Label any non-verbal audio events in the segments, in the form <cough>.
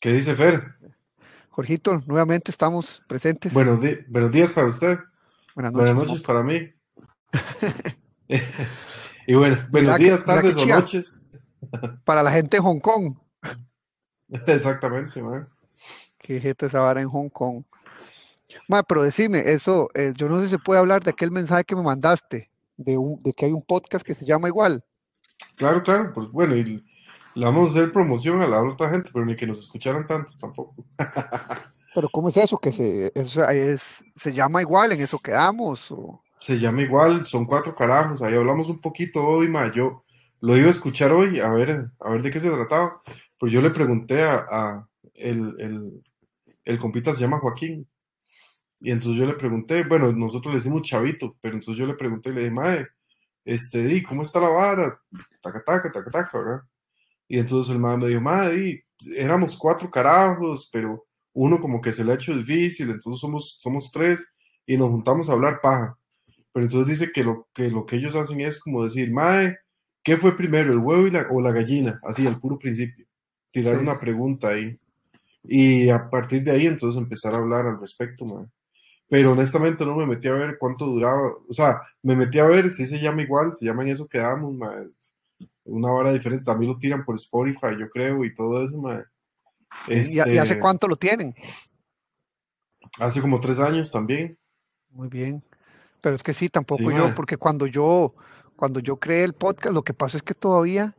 ¿Qué dice Fer? Jorgito, nuevamente estamos presentes. Buenos, buenos días para usted. Buenas noches, para mí. y bueno, <laughs> buenos días, tardes o noches. Para la gente en Hong Kong. <laughs> Exactamente, man. Qué gente esa vara en Hong Kong. Ma, pero decime, eso, eh, yo no sé si se puede hablar de aquel mensaje que me mandaste, de, de que hay un podcast que se llama igual. Claro, claro, pues bueno, y le vamos a hacer promoción a la otra gente, pero ni que nos escucharan tantos tampoco. <laughs> pero ¿cómo es eso? Que se, eso es, se llama igual, en eso quedamos. O... Se llama igual, son cuatro carajos, ahí hablamos un poquito hoy, ma, yo lo iba a escuchar hoy, a ver, a ver de qué se trataba, pues yo le pregunté a, a el, el, el compita se llama Joaquín, y entonces yo le pregunté, bueno, nosotros le decimos chavito, pero entonces yo le pregunté y le dije, mae, este, di, ¿cómo está la vara? Taca, taca, taca, taca, ¿verdad? Y entonces el mae me dijo, mae, éramos cuatro carajos, pero uno como que se le ha hecho difícil, entonces somos, somos tres y nos juntamos a hablar paja. Pero entonces dice que lo que, lo que ellos hacen es como decir, mae, ¿qué fue primero, el huevo y la, o la gallina? Así, al puro principio. Tirar una pregunta ahí. Y a partir de ahí entonces empezar a hablar al respecto, mae pero honestamente no me metí a ver cuánto duraba, o sea, me metí a ver si se llama igual, se llama en eso que damos, una hora diferente, también lo tiran por Spotify, yo creo, y todo eso, ¿Y, hace este cuánto lo tienen? Hace como tres años también. Muy bien, pero es que sí, tampoco yo, porque cuando yo, cuando yo creé el podcast, lo que pasa es que todavía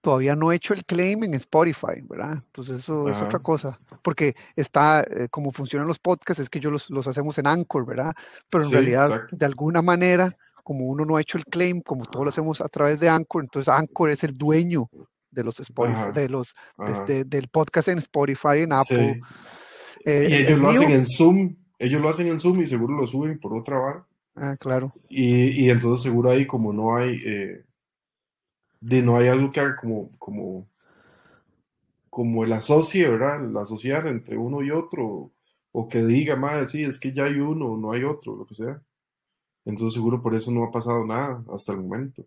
todavía no he hecho el claim en Spotify, ¿verdad? Entonces eso es otra cosa, porque está, eh, como funcionan los podcasts, es que yo los, hacemos en Anchor, ¿verdad? Pero en realidad, de alguna manera, como uno no ha hecho el claim, como todos lo hacemos a través de Anchor, entonces Anchor es el dueño de los Spotify, de los, este, del podcast en Spotify, en Apple. Eh, y ellos lo hacen en Zoom, ellos lo hacen en Zoom y seguro lo suben por otra barra. Ah, claro. Y, y entonces seguro ahí como no hay... Eh, de no hay algo que haga como, como, como el asocie, ¿verdad? El asociar entre uno y otro, o que diga, más, sí, es que ya hay uno, no hay otro, lo que sea. Entonces seguro por eso no ha pasado nada hasta el momento.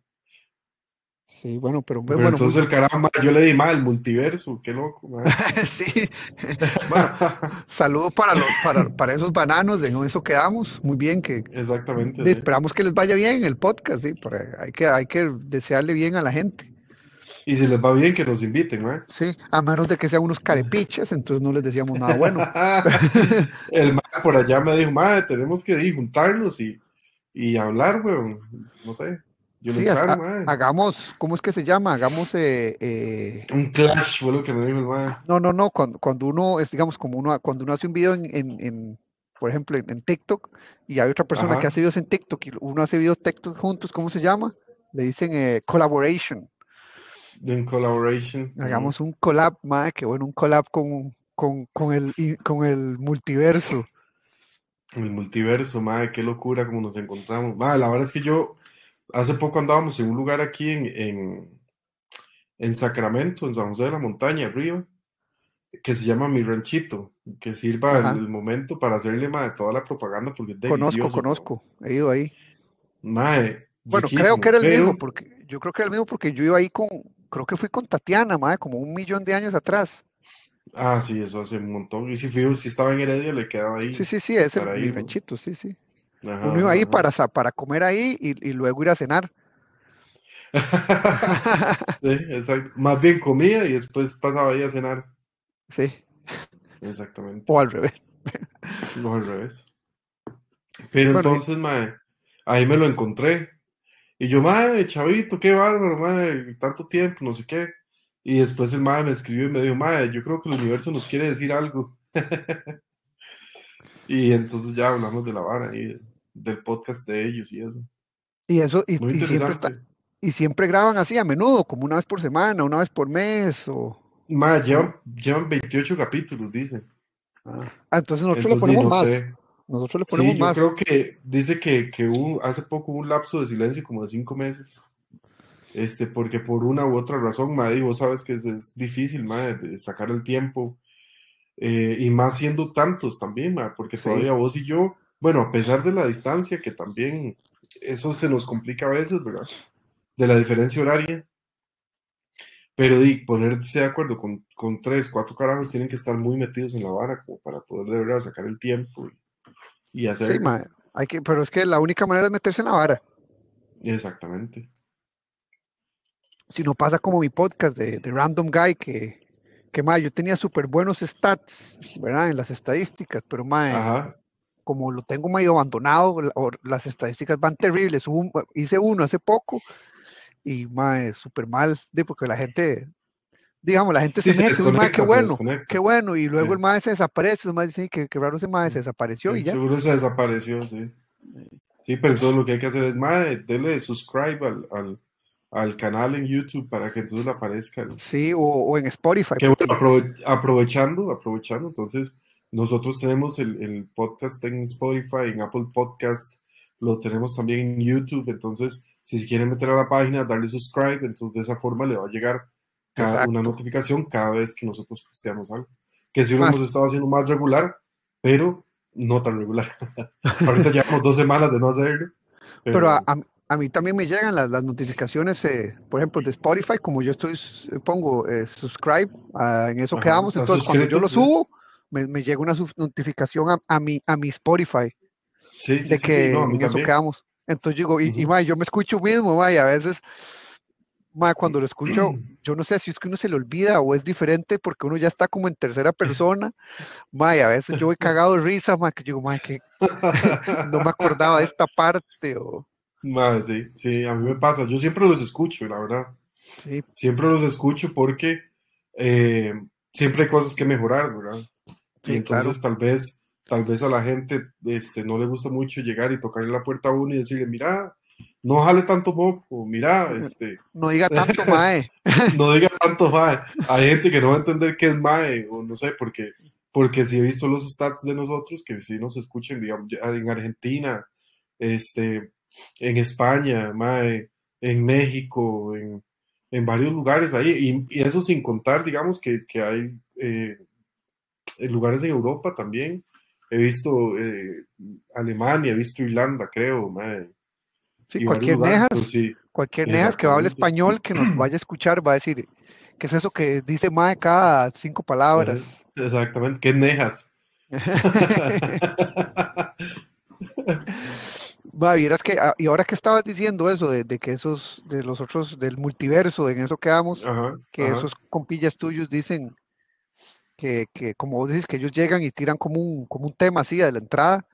Sí, bueno, pero, pero entonces el caramba, yo le di mal, multiverso, qué loco. <laughs> sí. <laughs> Bueno, saludos para los, para, para, esos bananos, de eso quedamos, muy bien que exactamente. Esperamos que les vaya bien el podcast, sí, hay que, hay que desearle bien a la gente. Y si les va bien, que nos inviten, ¿no? Sí, a menos de que sean unos carepiches, entonces no les decíamos nada bueno. <laughs> el por allá me dijo, madre, tenemos que ir, juntarnos y, y hablar, weón. No sé sí, hagamos, ¿cómo es que se llama? Hagamos eh, eh, un clash, fue lo que me dijo el man. No, no, no, cuando, cuando uno es, digamos, como uno, cuando uno hace un video en, en, por ejemplo, en, TikTok, y hay otra persona que hace videos en TikTok, y uno hace videos TikTok juntos, ¿cómo se llama? Le dicen eh, collaboration. En collaboration. Hagamos un collab, madre, que bueno, un collab con, con, con, el, con el multiverso. El multiverso, madre, qué locura como nos encontramos. Madre, la verdad es que yo hace poco andábamos en un lugar aquí en, en, Sacramento, en San José de la Montaña, arriba, que se llama Mi Ranchito, que sirva el, momento para hacerle de toda la propaganda porque es Conozco, conozco, he ido ahí. Mae, bueno, creo que era el mismo, porque yo creo que era el mismo porque yo iba ahí con, creo que fui con Tatiana, mae, como un millón de años atrás. Ah, sí, eso hace un montón. Y si fui, si estaba en Heredia, le quedaba ahí. Sí, sí, sí, es el, mi ranchito, sí, sí. Uno iba ahí para, para comer ahí y, luego ir a cenar. <laughs> exacto. Más bien comía y después pasaba ahí a cenar. Sí. Exactamente. O al revés. O al revés. Pero entonces, mae, ahí me lo encontré. Y yo, madre, chavito, qué bárbaro, madre, tanto tiempo, no sé qué. Y después el madre me escribió y me dijo, madre, yo creo que el universo nos quiere decir algo. <laughs> y entonces ya hablamos de la vara y del podcast de ellos y eso. Y eso, y, siempre y siempre graban así a menudo, como una vez por semana, una vez por mes, o... Más, llevan, llevan 28 capítulos, dicen. Ah, entonces nosotros le ponemos más. Nosotros le ponemos sí, yo creo que dice que, que hace poco hubo un lapso de silencio como de cinco meses. Este, porque por una u otra razón, madre, vos sabes que es, difícil, madre, sacar el tiempo. Eh, y más siendo tantos también, madre, porque todavía vos y yo bueno, a pesar de la distancia, que también eso se nos complica a veces, ¿verdad? De la diferencia horaria. pero di, ponerse de acuerdo con, con, tres, cuatro carajos tienen que estar muy metidos en la vara como para poder de verdad sacar el tiempo y, hacer. Sí, hay que, pero es que la única manera es meterse en la vara. Exactamente. Si no pasa como mi podcast de, de Random Guy, que, que yo tenía súper buenos stats, ¿verdad? En las estadísticas, pero más como lo tengo medio abandonado, las estadísticas van terribles. hice uno hace poco y más súper mal, porque la gente, digamos, la gente se mete, se qué bueno, qué bueno, y luego el mae se desaparece, el mae dice que, qué raro ese mae se desapareció y ya. Seguro se desapareció, sí. Sí, pero entonces lo que hay que hacer es, mae, dele subscribe al, al, al, canal en YouTube para que entonces aparezca. Sí, o, en Spotify. Que bueno, aprovechando, aprovechando, entonces nosotros tenemos el, el, podcast en Spotify, en Apple Podcast, lo tenemos también en YouTube, entonces si quieren meter a la página, darle subscribe, entonces de esa forma le va a llegar cada, una notificación cada vez que nosotros posteamos algo. Que si lo hemos estado haciendo más regular, pero no tan regular. <laughs> Ahorita llevamos dos semanas de no hacerlo. Pero, a, a, mí también me llegan las, las notificaciones, eh, por ejemplo, de Spotify, como yo estoy, pongo eh, subscribe, ah, en eso quedamos, entonces cuando yo lo subo, me, llega una notificación a, mi, a mi Spotify sí, de que en eso quedamos. Entonces digo, y, yo me escucho mismo, y a veces, cuando lo escucho, <clears throat> yo no sé si es que uno se le olvida o es diferente porque uno ya está como en tercera persona, y a veces yo voy cagado de risa, que digo, que <laughs> <laughs> no me acordaba de esta parte. O... sí, sí, a mí me pasa, yo siempre los escucho, la verdad. Sí. Siempre los escucho porque eh, siempre hay cosas que mejorar, ¿verdad? y entonces tal vez tal vez a la gente este, no le gusta mucho llegar y tocarle la puerta a uno y decirle, mira, no jale tanto moco, mira, <laughs> este... No diga tanto <laughs> mae. <laughs> no diga tanto mae. Hay gente que no va a entender qué es mae, o no sé, porque, porque si he visto los stats de nosotros, que si nos escuchen, digamos, en Argentina, este, en España, mae, en México, en, en varios lugares ahí, y, eso sin contar, digamos, que, que hay eh, lugares en Europa también, he visto eh, Alemania, he visto Irlanda, creo, Sí, cualquier nejas, cualquier nejas que hable español, que nos <clears throat> vaya a escuchar, va a decir, ¿qué es eso que dice mae cada cinco palabras? Exactamente, ¿qué nejas? <laughs> <laughs> Vieras que, ah, y ahora que estabas diciendo eso, de, que esos, de los otros, del multiverso, en eso quedamos, que esos compillas tuyos dicen que, que, como vos dices, que ellos llegan y tiran como un, como un tema así de la entrada.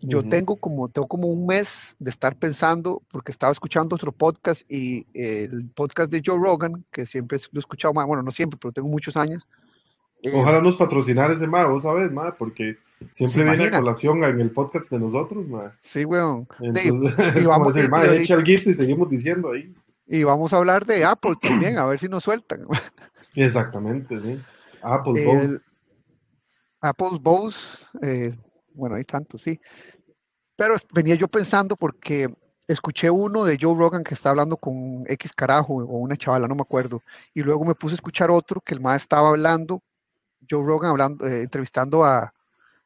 Yo tengo como, tengo como un mes de estar pensando, porque estaba escuchando otro podcast y el podcast de Joe Rogan, que siempre lo he escuchado bueno, no siempre, pero tengo muchos años. Ojalá nos patrocinar ese más, vos sabes, más, porque siempre viene a colación en el podcast de nosotros, más. Sí, weón. Entonces, <laughs> y vamos a decir, ma, echa el gift y seguimos diciendo ahí. Y vamos a hablar de Apple también, a ver si nos sueltan. <laughs> Exactamente, sí. Apple Bose. Apple Bose, eh, bueno, hay tantos, sí. Pero venía yo pensando porque escuché uno de Joe Rogan que está hablando con X carajo o una chavala, no me acuerdo. Y luego me puse a escuchar otro que el más estaba hablando, Joe Rogan hablando, eh, entrevistando a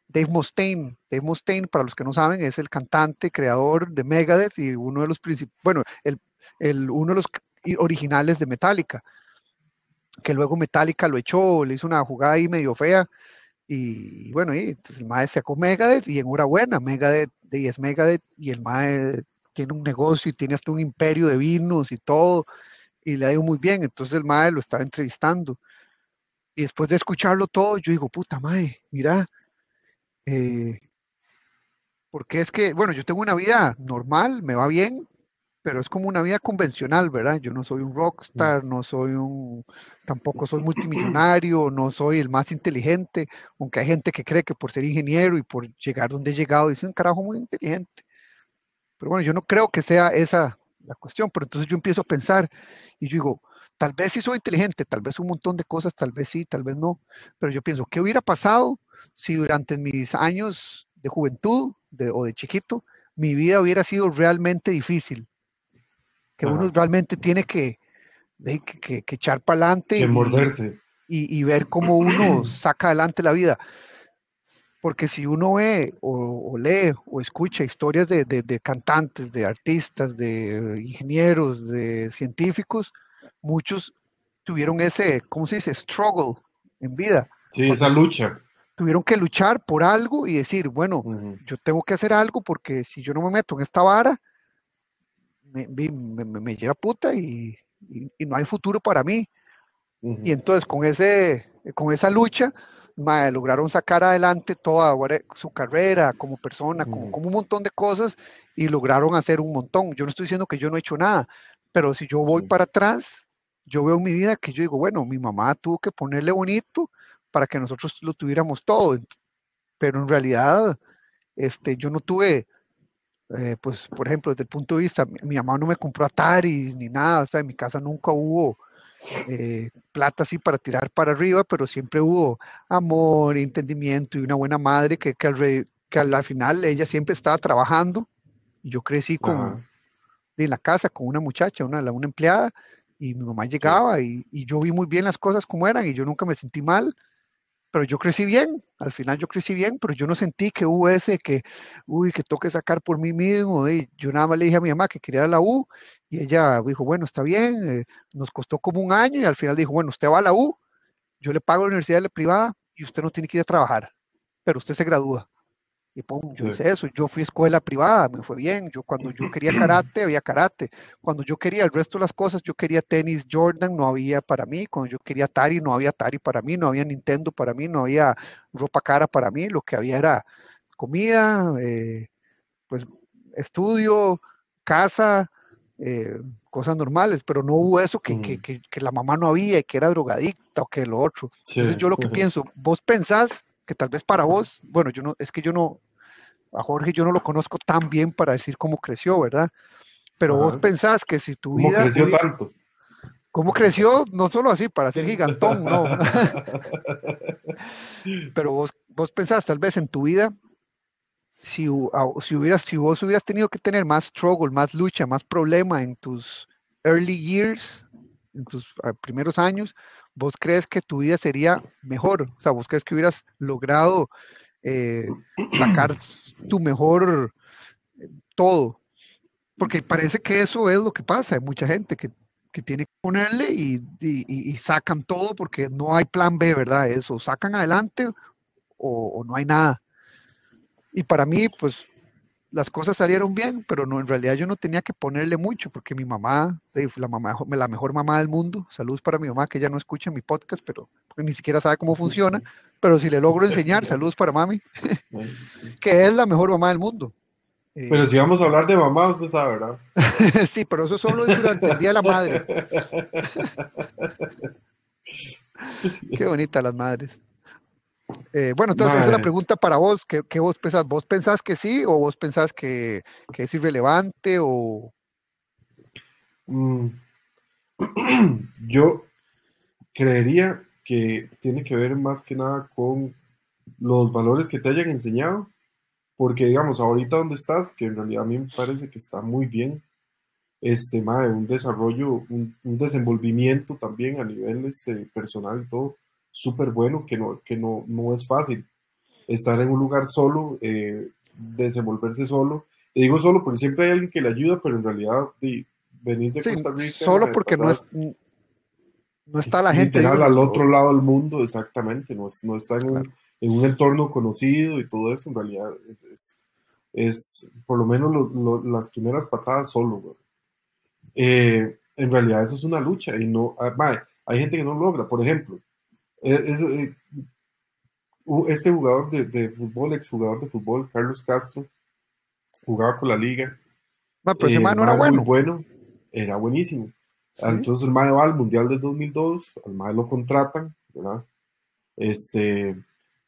Dave Mustaine. Dave Mustaine, para los que no saben, es el cantante, creador de Megadeth y uno de los principales, bueno, el, uno de los originales de Metallica que luego Metallica lo echó, le hizo una jugada ahí medio fea. Y bueno, y entonces el MAE sacó Megadeth y enhorabuena, Megadeth y es Megadeth y el MAE tiene un negocio y tiene hasta un imperio de vinos y todo y le ha ido muy bien. Entonces el MAE lo estaba entrevistando. Y después de escucharlo todo, yo digo, puta MAE, mira, eh, porque es que, bueno, yo tengo una vida normal, me va bien, pero es como una vida convencional, ¿verdad? Yo no soy un rockstar, no soy un, tampoco soy multimillonario, no soy el más inteligente, aunque hay gente que cree que por ser ingeniero y por llegar donde he llegado, dicen, un carajo muy inteligente. Pero bueno, yo no creo que sea esa la cuestión, pero entonces yo empiezo a pensar y yo digo, tal vez sí soy inteligente, tal vez un montón de cosas, tal vez sí, tal vez no, pero yo pienso, ¿qué hubiera pasado si durante mis años de juventud o de chiquito mi vida hubiera sido realmente difícil? que uno realmente tiene que, que, echar para adelante. y, morderse. Y, ver cómo uno <clears throat> saca adelante la vida. Porque si uno ve o, lee o escucha historias de, cantantes, de artistas, de ingenieros, de científicos, muchos tuvieron ese, ¿cómo se dice? Struggle en vida. Sí, esa lucha. Tuvieron que luchar por algo y decir, bueno, yo tengo que hacer algo porque si yo no me meto en esta vara, me, me, lleva puta y, no hay futuro para mí. Y entonces con, ese, con esa lucha, lograron sacar adelante toda su carrera como persona, como, un montón de cosas y lograron hacer un montón. Yo no estoy diciendo que yo no he hecho nada, pero si yo voy para atrás, yo veo mi vida que yo digo, bueno, mi mamá tuvo que ponerle bonito para que nosotros lo tuviéramos todo, pero en realidad este, yo no tuve, eh, pues, por ejemplo, desde el punto de vista, mi, mamá no me compró Atari ni nada, o sea, en mi casa nunca hubo eh, plata así para tirar para arriba, pero siempre hubo amor, entendimiento y una buena madre que, que, al, que al final ella siempre estaba trabajando. Y yo crecí con, en la casa con una muchacha, una, una empleada, y mi mamá llegaba y, y, yo vi muy bien las cosas como eran y yo nunca me sentí mal pero yo crecí bien, al final yo crecí bien, pero yo no sentí que hubo ese que, uy, que toque sacar por mí mismo. Y yo nada más le dije a mi mamá que quería la U y ella dijo, bueno, está bien, eh, nos costó como un año y al final dijo, bueno, usted va a la U, yo le pago la universidad privada y usted no tiene que ir a trabajar, pero usted se gradúa. Y pum, eso. Yo fui a escuela privada, me fue bien. Yo cuando yo quería karate, había karate. Cuando yo quería el resto de las cosas, yo quería tenis Jordan, no había para mí. Cuando yo quería Atari, no había Atari para mí. No había Nintendo para mí, no había ropa cara para mí. Lo que había era comida, eh, pues estudio, casa, eh, cosas normales, pero no hubo eso que, que, que, la mamá no había y que era drogadicta o que lo otro. Entonces yo lo que pienso, vos pensás que tal vez para vos, bueno, yo no, es que yo no, a Jorge yo no lo conozco tan bien para decir cómo creció, ¿verdad? Pero vos pensás que si tu vida... ¿Cómo creció tanto? ¿Cómo creció? No solo así, para ser gigantón, no. <laughs> Pero vos, vos pensás tal vez en tu vida, si, si, hubieras, si vos hubieras tenido que tener más struggle, más lucha, más problema en tus early years, en tus primeros años, ¿vos crees que tu vida sería mejor? O sea, ¿vos crees que hubieras logrado eh, sacar tu mejor eh, todo? Porque parece que eso es lo que pasa. Hay mucha gente que, tiene que ponerle y, sacan todo porque no hay plan B, ¿verdad? Eso, sacan adelante o no hay nada. Y para mí, pues las cosas salieron bien, pero no, en realidad yo no tenía que ponerle mucho, porque mi mamá, la, mamá, la mejor mamá del mundo, saludos para mi mamá, que ya no escucha mi podcast, pero ni siquiera sabe cómo funciona, pero si le logro enseñar, saludos para mami, <laughs> que es la mejor mamá del mundo. Eh, pero si vamos a hablar de mamá, usted sabe, ¿verdad? <laughs> sí, pero eso solo es durante el Día de la Madre. <laughs> Qué bonitas las madres. Eh, bueno, entonces esa es la pregunta para vos. ¿Qué, vos pensás? ¿Vos pensás que sí o vos pensás que, es irrelevante o...? Mm. <clears throat> Yo creería que tiene que ver más que nada con los valores que te hayan enseñado, porque digamos, ahorita donde estás, que en realidad a mí me parece que está muy bien, este, de un desarrollo, un, un, desenvolvimiento también a nivel este, personal y todo, súper bueno, que, no, que no, no es fácil estar en un lugar solo, eh, desenvolverse solo. Y digo solo porque siempre hay alguien que le ayuda, pero en realidad de, venir de Costa Rica. Solo porque no, es, no está la gente. al otro lado del mundo, exactamente. No, no está en, un, en, un, entorno conocido y todo eso. En realidad es, es, por lo menos las primeras patadas solo. Eh, en realidad eso es una lucha y no. Ah, hay gente que no logra. Por ejemplo, eh, este jugador de, de, fútbol, exjugador de fútbol, Carlos Castro, jugaba por la liga. Ah, pero ese eh, era bueno. bueno. Era buenísimo. Entonces el MAE va al Mundial del 2002, al MAE lo contratan, ¿verdad? Este,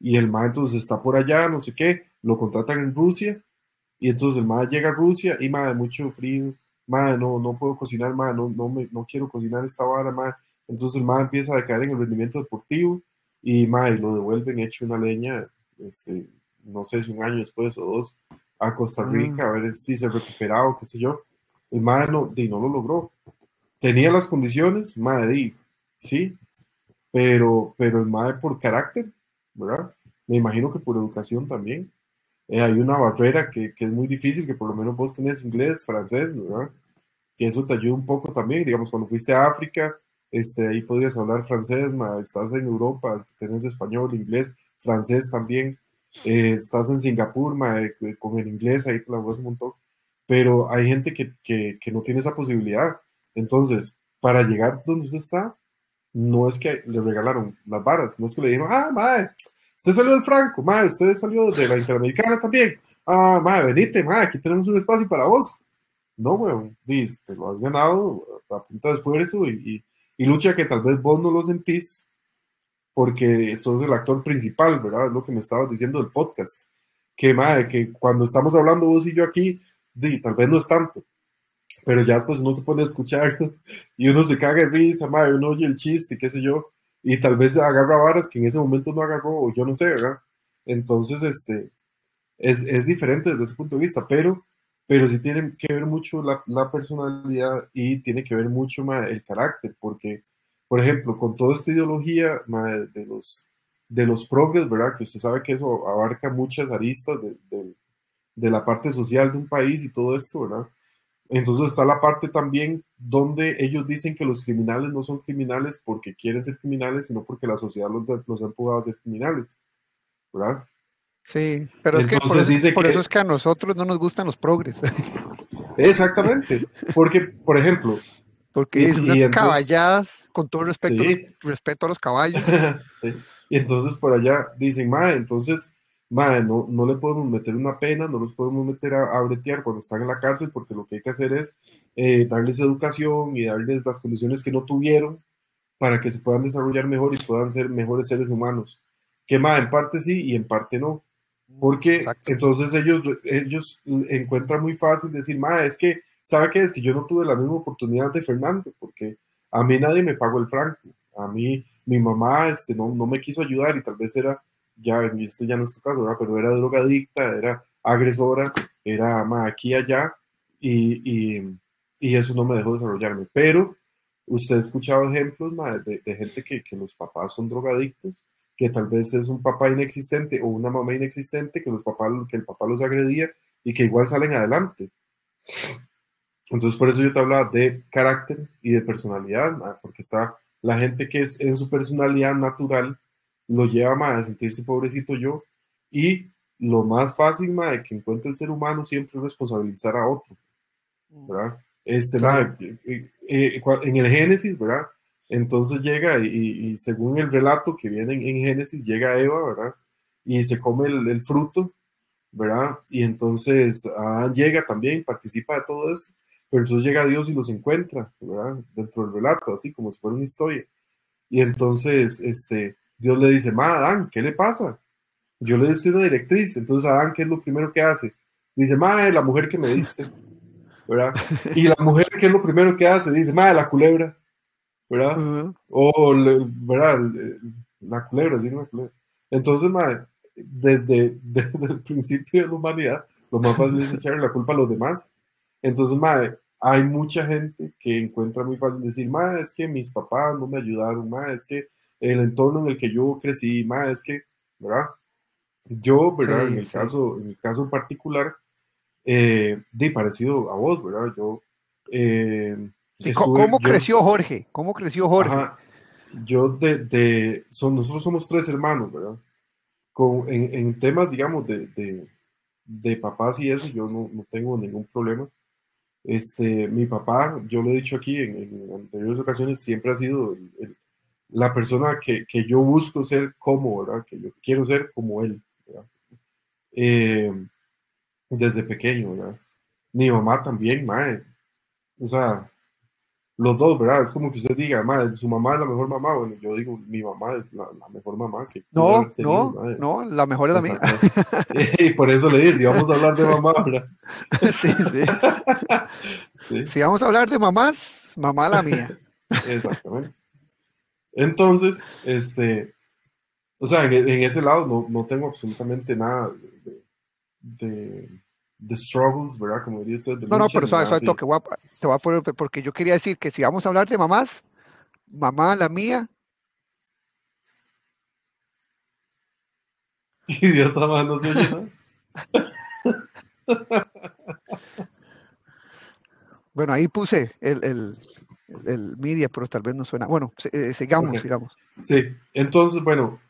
y el MAE entonces está por allá, no sé qué, lo contratan en Rusia, y entonces el MAE llega a Rusia y MAE, mucho frío, MAE, no, no puedo cocinar, MAE, no, no, me, no quiero cocinar esta vara, MAE, entonces el MAE empieza a decaer en el rendimiento deportivo y MAE lo devuelven hecho una leña, este, no sé si un año después o dos, a Costa. Rica a ver si se recuperaba o qué sé yo. El MAE no, no lo logró. Tenía las condiciones, MAE sí, pero, pero el MAE por carácter, ¿verdad? Me imagino que por educación también. Eh, hay una barrera que, que, es muy difícil, que por lo menos vos tenés inglés, francés, ¿verdad? Que eso te ayuda un poco también, digamos, cuando fuiste a África, este, ahí podrías hablar francés, ma, estás en Europa, tienes español, inglés, francés también, eh, estás en Singapur, ma, eh, con el inglés ahí te la un montón, pero hay gente que, que, que, no tiene esa posibilidad. Entonces, para llegar donde usted está, no es que le regalaron las varas, no es que le dijeron, ah, madre, usted salió del Franco, madre, usted salió de la Interamericana también, ah, madre, venite, madre, aquí tenemos un espacio para vos. No, weón, te lo has ganado a punta de esfuerzo y, lucha que tal vez vos no lo sentís porque sos el actor principal, ¿verdad? Es lo que me estabas diciendo del podcast. Que, madre, que cuando estamos hablando vos y yo aquí, tal vez no es tanto, pero ya después uno se pone a escuchar <laughs> y uno se caga de risa, madre, uno oye el chiste, qué sé yo, y tal vez agarra varas que en ese momento no agarró, o yo no sé, ¿verdad? Entonces, este, es, es diferente desde ese punto de vista, pero, pero sí tiene que ver mucho la, la personalidad y tiene que ver mucho más el carácter, porque, por ejemplo, con toda esta ideología de los de los progres, ¿verdad? Que usted sabe que eso abarca muchas aristas de, de, de la parte social de un país y todo esto, ¿verdad? Entonces está la parte también donde ellos dicen que los criminales no son criminales porque quieren ser criminales, sino porque la sociedad los, los ha empujado a ser criminales, ¿verdad? Sí, pero es que por, eso, por eso, es que a nosotros no nos gustan los progres. <laughs> Exactamente, porque, por ejemplo... Porque es unas caballadas, con todo respeto, respeto a los caballos. <laughs> y entonces por allá dicen, ma, entonces no, no le podemos meter una pena, no los podemos meter a, bretear cuando están en la cárcel, porque lo que hay que hacer es eh, darles educación y darles las condiciones que no tuvieron para que se puedan desarrollar mejor y puedan ser mejores seres humanos. Que más, en parte sí y en parte no. Porque entonces ellos, ellos encuentran muy fácil decir, ma, es que, ¿sabe qué? Es que yo no tuve la misma oportunidad de Fernando, porque a mí nadie me pagó el franco. A mí, mi mamá este, no, no me quiso ayudar y tal vez era ya, este ya no es tu caso, pero era drogadicta, era agresora, era más aquí y allá, y, y, y, eso no me dejó desarrollarme. Pero usted ha escuchado ejemplos de, de, gente que, que, los papás son drogadictos, que tal vez es un papá inexistente o una mamá inexistente, que, los papás, que el papá los agredía y que igual salen adelante. Entonces, por eso yo te hablaba de carácter y de personalidad, porque está la gente que es en su personalidad natural lo lleva a sentirse pobrecito yo y lo más fácil de que encuentre el ser humano siempre es responsabilizar a otro, mm. ¿verdad? Este, eh, eh, eh, en el Génesis, ¿verdad? Entonces llega y, según el relato que viene en, Génesis, llega Eva, ¿verdad? Y se come el, fruto, ¿verdad? Y entonces Adán llega también, participa de todo esto, pero entonces llega Dios y los encuentra, ¿verdad? Dentro del relato, así como si fuera una historia. Y entonces, este, Dios le dice, ma, Adán, ¿qué le pasa? Yo le doy una directriz. Entonces, Adán, ¿qué es lo primero que hace? Dice, ma, la mujer que me diste. ¿Verdad? <laughs> Y la mujer, ¿qué es lo primero que hace? Dice, ma, la culebra. ¿Verdad? O, ¿verdad? La culebra, sí, la culebra. Entonces, ma, desde, <laughs> desde el principio de la humanidad, lo más fácil es <laughs> echarle la culpa a los demás. Entonces, ma, hay mucha gente que encuentra muy fácil decir, ma, es que mis papás no me ayudaron, ma, es que el entorno en el que yo crecí, más es que, ¿verdad? Yo, ¿verdad? en, el caso, en el caso particular, eh, de parecido a vos, ¿verdad? Yo... Eh, ¿Cómo creció Jorge? ¿Cómo creció Jorge? yo de, de son, nosotros somos tres hermanos, ¿verdad? Con, en, en temas, digamos, de, de, de, papás y eso, yo no, no, tengo ningún problema. Este, mi papá, yo lo he dicho aquí en, en anteriores ocasiones, siempre ha sido el, la persona que, que, yo busco ser como, ¿verdad? Que yo quiero ser como él, ¿verdad? Eh, desde pequeño, ¿verdad? Mi mamá también, madre. O sea, los dos, ¿verdad? Es como que usted diga, madre, su mamá es la mejor mamá. Bueno, yo digo, mi mamá es la, mejor mamá que. No, no, no, la mejor es la mía. <laughs> y por eso le dice, vamos a hablar de mamá, ¿verdad? <laughs> sí, sí. <laughs> sí. Si vamos a hablar de mamás, mamá la mía. Exactamente. Entonces, este, o sea, en, ese lado no, no, tengo absolutamente nada de, de, struggles, ¿verdad? Como diría usted. no, no, pero suave, suave, voy, a, te voy a poner, porque yo quería decir que si vamos a hablar de mamás, mamá, la mía. <laughs> Idiota más, no se oye <laughs> bueno, ahí puse el, el, el, media, pero tal vez no suena. Bueno, eh, sigamos, sigamos. Sí, entonces, bueno,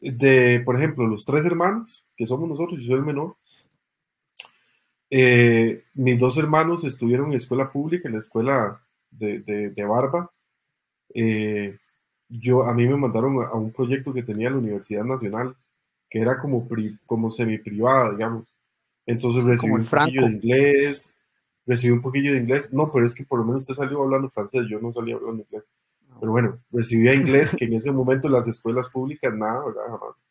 de, por ejemplo, los tres hermanos, que somos nosotros, yo soy el menor, eh, mis dos hermanos estuvieron en escuela pública, en la escuela de, de, Barba. Eh, yo, a mí me mandaron a, un proyecto que tenía la Universidad Nacional, que era como, como semi-privada, digamos. Entonces recibí un poquillo de inglés, recibí un poquillo de inglés. No, pero es que por lo menos usted salió hablando francés, yo no salía hablando inglés. Pero bueno, recibía inglés, que en ese momento las escuelas públicas nada, ¿verdad? Jamás.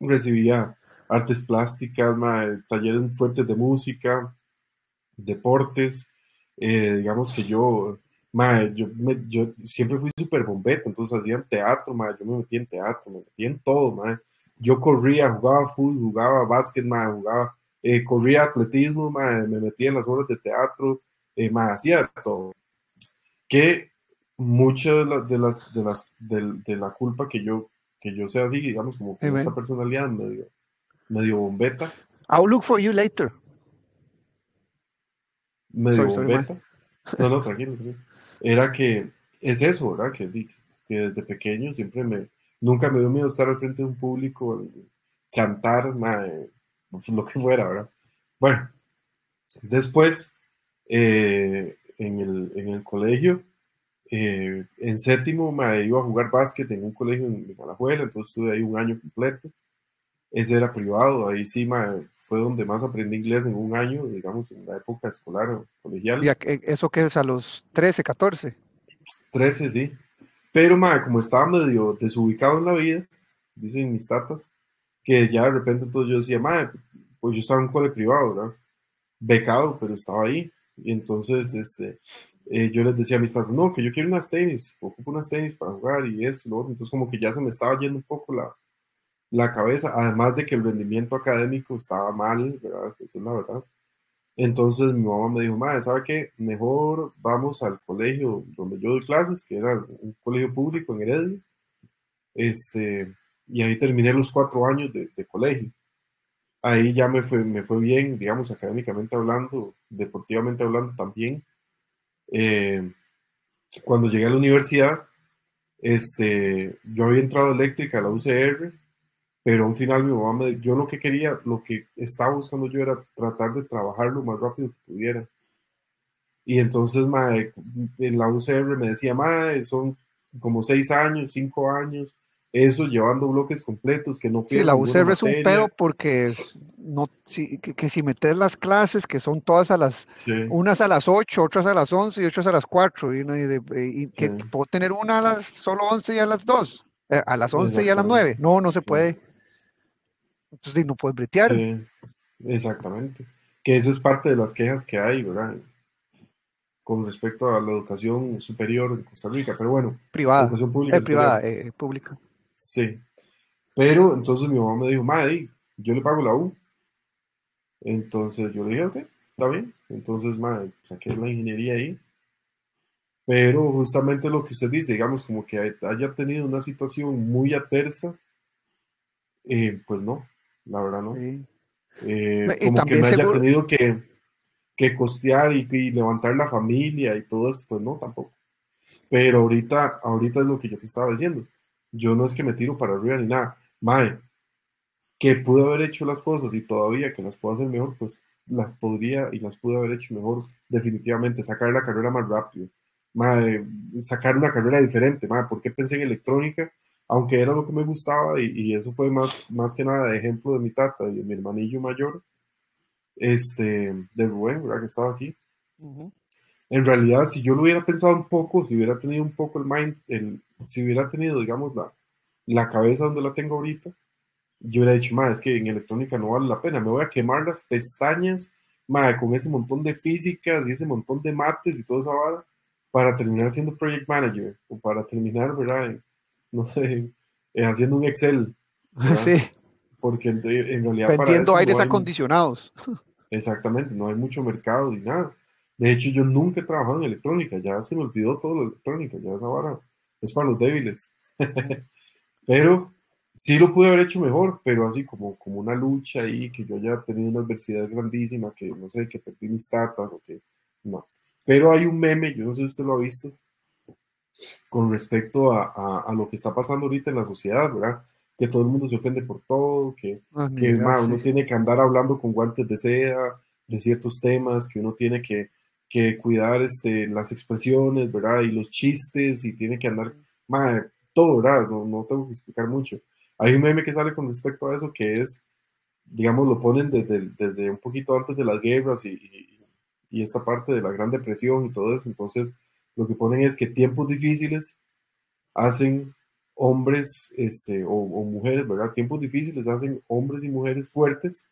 Recibía artes plásticas, talleres fuertes de música, deportes. Eh, digamos que yo, yo, yo, siempre fui súper bombeta, entonces hacían teatro, yo me metía en teatro, me metía en todo. Yo corría, jugaba fútbol, jugaba básquet, jugaba, eh, corría atletismo, me metía en las obras de teatro, eh, hacía todo. Que muchas de, las, de, las, de, las, de, la culpa que yo, que yo sea así, digamos, como con esta personalidad medio, medio bombeta. I'll look for you later. Medio bombeta. No, no, <laughs> tranquilo, Era que es eso, ¿verdad? Que, que desde pequeño siempre me, nunca me dio miedo estar al frente de un público, cantar, pues, lo que fuera, ¿verdad? Bueno, después, eh, en, el, en el colegio, eh, en séptimo me iba a jugar básquet en un colegio en Alajuela, entonces estuve ahí un año completo. Ese era privado, ahí sí fue donde más aprendí inglés en un año, digamos, en la época escolar o colegial. ¿Y eso qué es a los 13, 14? 13, sí. Pero como estaba medio desubicado en la vida, dicen mis tatas, que ya de repente entonces yo decía, madre, pues yo estaba en un cole privado, ¿verdad? Becado, pero estaba ahí. Y entonces, este, eh, yo les decía a mis tatas, no, que yo quiero unas tenis, ocupo unas tenis para jugar y esto, ¿no? Entonces como que ya se me estaba yendo un poco la, la cabeza, además de que el rendimiento académico estaba mal, ¿verdad? Esa es la verdad. Entonces mi mamá me dijo, madre, ¿sabe qué? Mejor vamos al colegio donde yo doy clases, que era un colegio público en Heredia. Este, y ahí terminé los cuatro años de, colegio. Ahí ya me fue, me fue bien, digamos, académicamente hablando, deportivamente hablando también. Eh, cuando llegué a la universidad, este, yo había entrado eléctrica a la UCR, pero al final mi mamá me, yo lo que quería, lo que estaba buscando yo era tratar de trabajar lo más rápido que pudiera. Y entonces en la UCR me decía, madre, son como seis años, cinco años, eso llevando bloques completos que no Sí, la UCR es un pedo porque no, si, que, si metes las clases, que son todas a las, unas a las 8, otras a las 11 y otras a las 4, y, que puedo tener una a las solo 11 y a las 2, eh, a las 11 y a las 9, no, no se puede. Entonces no puedes bretear. Sí, exactamente. Que eso es parte de las quejas que hay, ¿verdad? Con respecto a la educación superior en Costa Rica, pero bueno. Privada. Educación pública. Eh, privada, eh, pública. Sí. Pero entonces mi mamá me dijo, madre, yo le pago la U. Entonces yo le dije, ok, está bien. Entonces, madre, saqué la ingeniería ahí. Pero justamente lo que usted dice, digamos, como que haya tenido una situación muy adversa, eh, pues no, la verdad no. Sí. Eh, como que me haya tenido que, que costear y, y, levantar la familia y todo eso, pues no, tampoco. Pero ahorita, ahorita es lo que yo te estaba diciendo yo no es que me tiro para arriba ni nada. Mae, que pude haber hecho las cosas y todavía que las puedo hacer mejor, pues las podría y las pude haber hecho mejor definitivamente. Sacar la carrera más rápido. Mae, sacar una carrera diferente. Mae, ¿por qué pensé en electrónica? Aunque era lo que me gustaba y, eso fue más, más que nada de ejemplo de mi tata y de mi hermanillo mayor, este, de Rubén, ¿verdad? Que estaba aquí en realidad, si yo lo hubiera pensado un poco, si hubiera tenido un poco el mind, el, si hubiera tenido, digamos, la, la cabeza donde la tengo ahorita, yo hubiera dicho, más es que en electrónica no vale la pena, me voy a quemar las pestañas, madre, con ese montón de físicas y ese montón de mates y todo esa vara, para terminar siendo project manager, o para terminar, ¿verdad? <laughs> no sé, eh, haciendo un Excel. Sí. Porque en, realidad... Vendiendo aires acondicionados. Exactamente, no hay mucho mercado ni nada. De hecho, yo nunca he trabajado en electrónica, ya se me olvidó todo lo electrónica, ya esa vara es para los débiles. <laughs> pero sí lo pude haber hecho mejor, pero así como, como una lucha ahí, que yo haya tenido una adversidad grandísima, que no sé, que perdí mis tatas o que no. Pero hay un meme, yo no sé si usted lo ha visto, con respecto a, lo que está pasando ahorita en la sociedad, ¿verdad? Que todo el mundo se ofende por todo, que, ah, uno tiene que andar hablando con guantes de seda de ciertos temas, que uno tiene que, cuidar este, las expresiones, ¿verdad? Y los chistes, y tiene que andar, todo, ¿verdad? No, tengo que explicar mucho. Hay un meme que sale con respecto a eso que es, digamos, lo ponen desde, desde un poquito antes de las guerras y, y esta parte de la Gran Depresión y todo eso. Entonces, lo que ponen es que tiempos difíciles hacen hombres este, o, mujeres, ¿verdad? Tiempos difíciles hacen hombres y mujeres fuertes.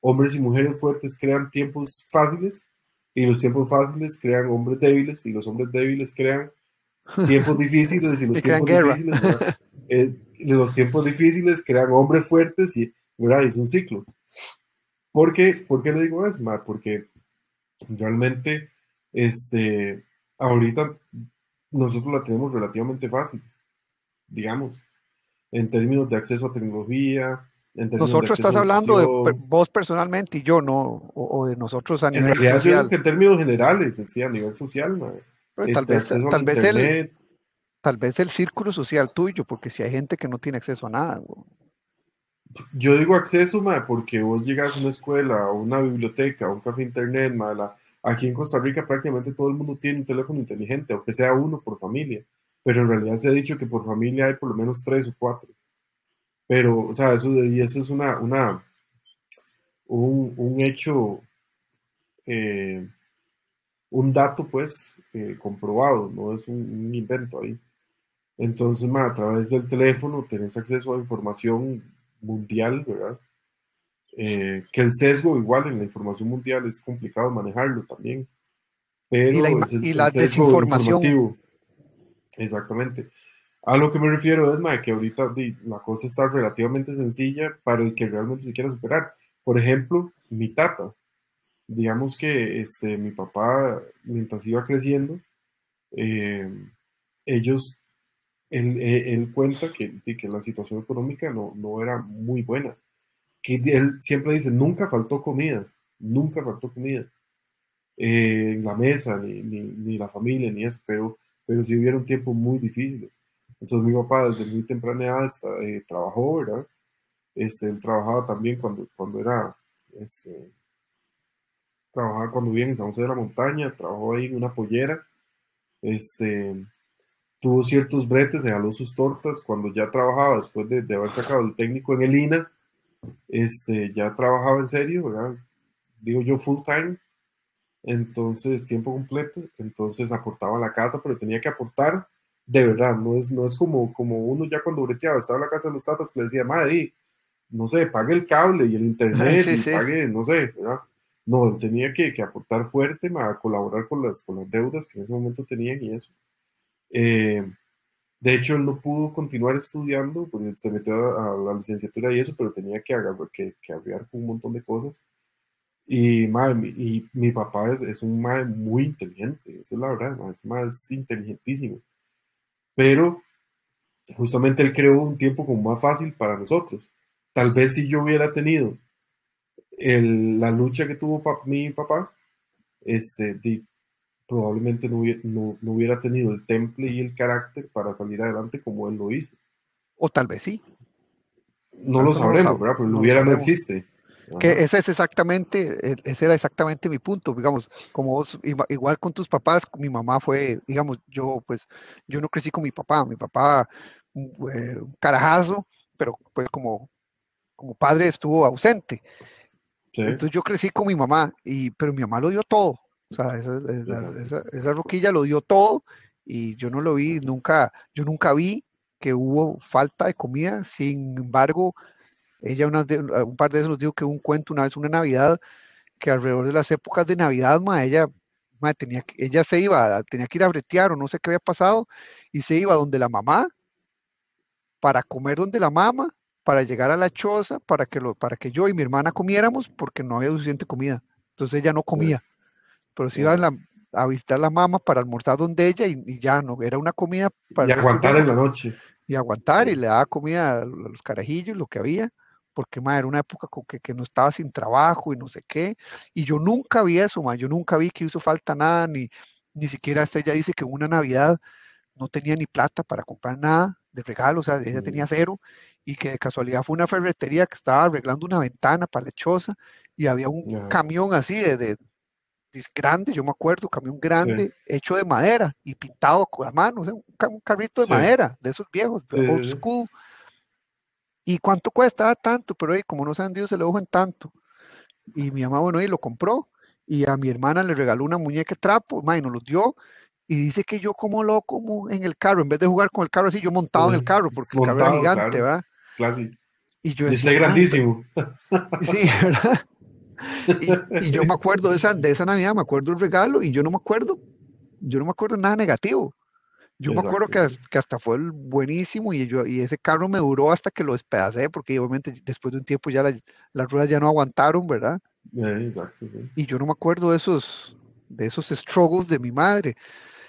Hombres y mujeres fuertes crean tiempos fáciles y los tiempos fáciles crean hombres débiles y los hombres débiles crean <laughs> tiempos difíciles y los tiempos difíciles <laughs> eh, los tiempos difíciles crean hombres fuertes y ¿verdad? es un ciclo. ¿Por qué? ¿Por qué le digo eso? Porque realmente este, ahorita nosotros la tenemos relativamente fácil, digamos, en términos de acceso a tecnología. En nosotros estás hablando de vos personalmente y yo, ¿no? O, de nosotros a nivel social. en términos generales, sí, a nivel social, tal este, vez, tal vez el, tal vez el círculo social tuyo, porque si hay gente que no tiene acceso a nada. Yo digo acceso, porque vos llegas a una escuela, a una biblioteca, a un café internet, ma, la, Aquí en Costa Rica prácticamente todo el mundo tiene un teléfono inteligente, aunque sea uno por familia, pero en realidad se ha dicho que por familia hay por lo menos tres o cuatro. Pero, o sea, eso, y eso es una, una, un, hecho, eh, un dato pues eh, comprobado, no es un, invento ahí. Entonces, a través del teléfono tenés acceso a información mundial, ¿verdad? Eh, que el sesgo igual en la información mundial es complicado manejarlo también. Pero y la, desinformación. Exactamente. A lo que me refiero es que ahorita la cosa está relativamente sencilla para el que realmente se quiera superar. Por ejemplo, mi tata. Digamos que este, mi papá, mientras iba creciendo, eh, ellos, él, cuenta que, que, la situación económica no, no era muy buena que él siempre dice, nunca faltó comida, nunca faltó comida eh, en la mesa, ni, ni, la familia, ni eso, pero, pero sí hubieron tiempos muy difíciles. Entonces mi papá desde muy temprana edad eh, trabajó, ¿verdad? Este, él trabajaba también cuando, cuando era, este, trabajaba cuando vivía en San José de la Montaña, trabajó ahí en una pollera, este, tuvo ciertos bretes, se jaló sus tortas, cuando ya trabajaba, después de, de haber sacado el técnico en el INA, este, ya trabajaba en serio, ¿verdad? Digo yo full time, entonces tiempo completo, entonces aportaba a la casa, pero tenía que aportar de verdad, no es, no es como, como uno ya cuando breteaba, estaba en la casa de los tatas que le decía, madre, no sé, pague el cable y el internet, <laughs> y pague, no sé, ¿verdad? No, él tenía que, que aportar fuerte, a colaborar con las, con las deudas que en ese momento tenían y eso. Eh, de hecho, él no pudo continuar estudiando porque se metió a, la licenciatura y eso, pero tenía que, agarrar, que, que un montón de cosas. Y, y mi papá es, es un madre muy inteligente, eso es la verdad, es más inteligentísimo. Pero justamente él creó un tiempo como más fácil para nosotros. Tal vez si yo hubiera tenido el, la lucha que tuvo mi papá, este, probablemente no hubiera, tenido el temple y el carácter para salir adelante como él lo hizo. O tal vez sí. No lo sabremos, ¿verdad? Pero no hubiera no existe. Que ese es exactamente, e, ese era exactamente mi punto, digamos, como vos, igual con tus papás, mi mamá fue, digamos, yo pues, yo no crecí con mi papá, mi papá, un eh, carajazo, pero pues como, como padre estuvo ausente. Entonces yo crecí con mi mamá, y, pero mi mamá lo dio todo, o sea, esa, esa, roquilla lo dio todo y yo no lo vi, nunca, yo nunca vi que hubo falta de comida, sin embargo, ella un par de veces nos dijo que hubo un cuento una vez, una Navidad, que alrededor de las épocas de Navidad, ma, ella, tenía, ella se iba, tenía que ir a bretear o no sé qué había pasado, y se iba donde la mamá, para comer donde la mamá, para llegar a la choza, para que, lo, para que yo y mi hermana comiéramos, porque no había suficiente comida. Entonces ella no comía pero si iba a, visitar a la mamá para almorzar donde ella y, ya no, era una comida para... Y aguantar en la noche. Y aguantar y le daba comida a los carajillos, lo que había, porque ma, era una época con que, que, no estaba sin trabajo y no sé qué, y yo nunca vi eso, ma, yo nunca vi que hizo falta nada, ni, ni siquiera hasta ella dice que una Navidad no tenía ni plata para comprar nada de regalo, o sea, ella tenía cero, y que de casualidad fue una ferretería que estaba arreglando una ventana para lechosa, y había un camión así de, de, grande, yo me acuerdo, camión grande, hecho de madera y pintado con la mano, un, carrito de madera, de esos viejos, de old school. ¿Y cuánto cuesta? Ah, tanto, pero ahí, como no se han vendido, se lo en tanto. Y mi mamá, bueno, ahí lo compró, y a mi hermana le regaló una muñeca de trapo, y nos lo dio, y dice que yo como loco como en el carro, en vez de jugar con el carro así, yo montado en el carro, porque el carro era gigante, ¿verdad? Y yo decía, grandísimo. Sí, ¿verdad? Y, yo me acuerdo de esa, de esa Navidad, me acuerdo el regalo y yo no me acuerdo, yo no me acuerdo nada negativo. Yo me acuerdo que, que, hasta fue buenísimo y, yo, y ese carro me duró hasta que lo despedacé, porque obviamente después de un tiempo ya las ruedas ya no aguantaron, ¿verdad? exacto, Y yo no me acuerdo de esos, de esos struggles de mi madre.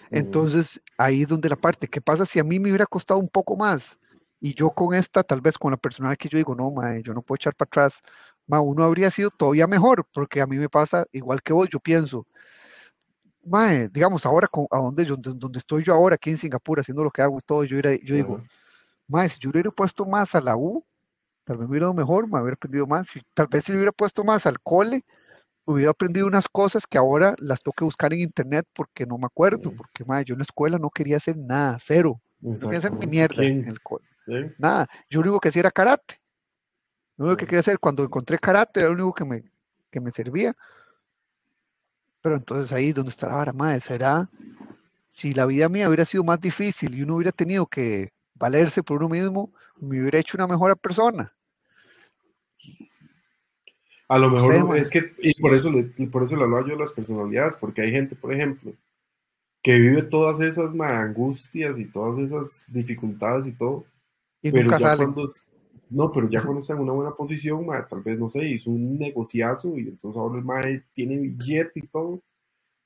Entonces, ahí es donde la parte, ¿qué pasa si a mí me hubiera costado un poco más? Y yo con esta, tal vez con la personal que yo digo, no, madre, yo no puedo echar para atrás, uno habría sido todavía mejor, porque a mí me pasa igual que vos, yo pienso, mae, digamos, ahora a donde, yo, donde estoy yo ahora, aquí en Singapur, haciendo lo que hago y todo, yo, yo digo, mae, si yo hubiera puesto más a la U, tal vez me hubiera ido mejor, me hubiera aprendido más, si, tal vez si hubiera puesto más al cole, hubiera aprendido unas cosas que ahora las tengo que buscar en internet porque no me acuerdo, porque mae, yo en la escuela no quería hacer nada, cero, no quería hacer mi mierda en el cole, nada, yo lo único que hacía era karate, lo único que quería hacer cuando encontré karate era lo único que me, que me servía. Pero entonces ahí es donde está la vara, madre, será si la vida mía hubiera sido más difícil y uno hubiera tenido que valerse por uno mismo, me hubiera hecho una mejor persona. A lo mejor es que, y por eso, por eso le hablo yo de las personalidades, porque hay gente, por ejemplo, que vive todas esas angustias y todas esas dificultades y todo, y pero ya cuando, no, pero ya cuando está en una buena posición, tal vez, no sé, hizo un negociazo y entonces ahora el mae tiene billete y todo.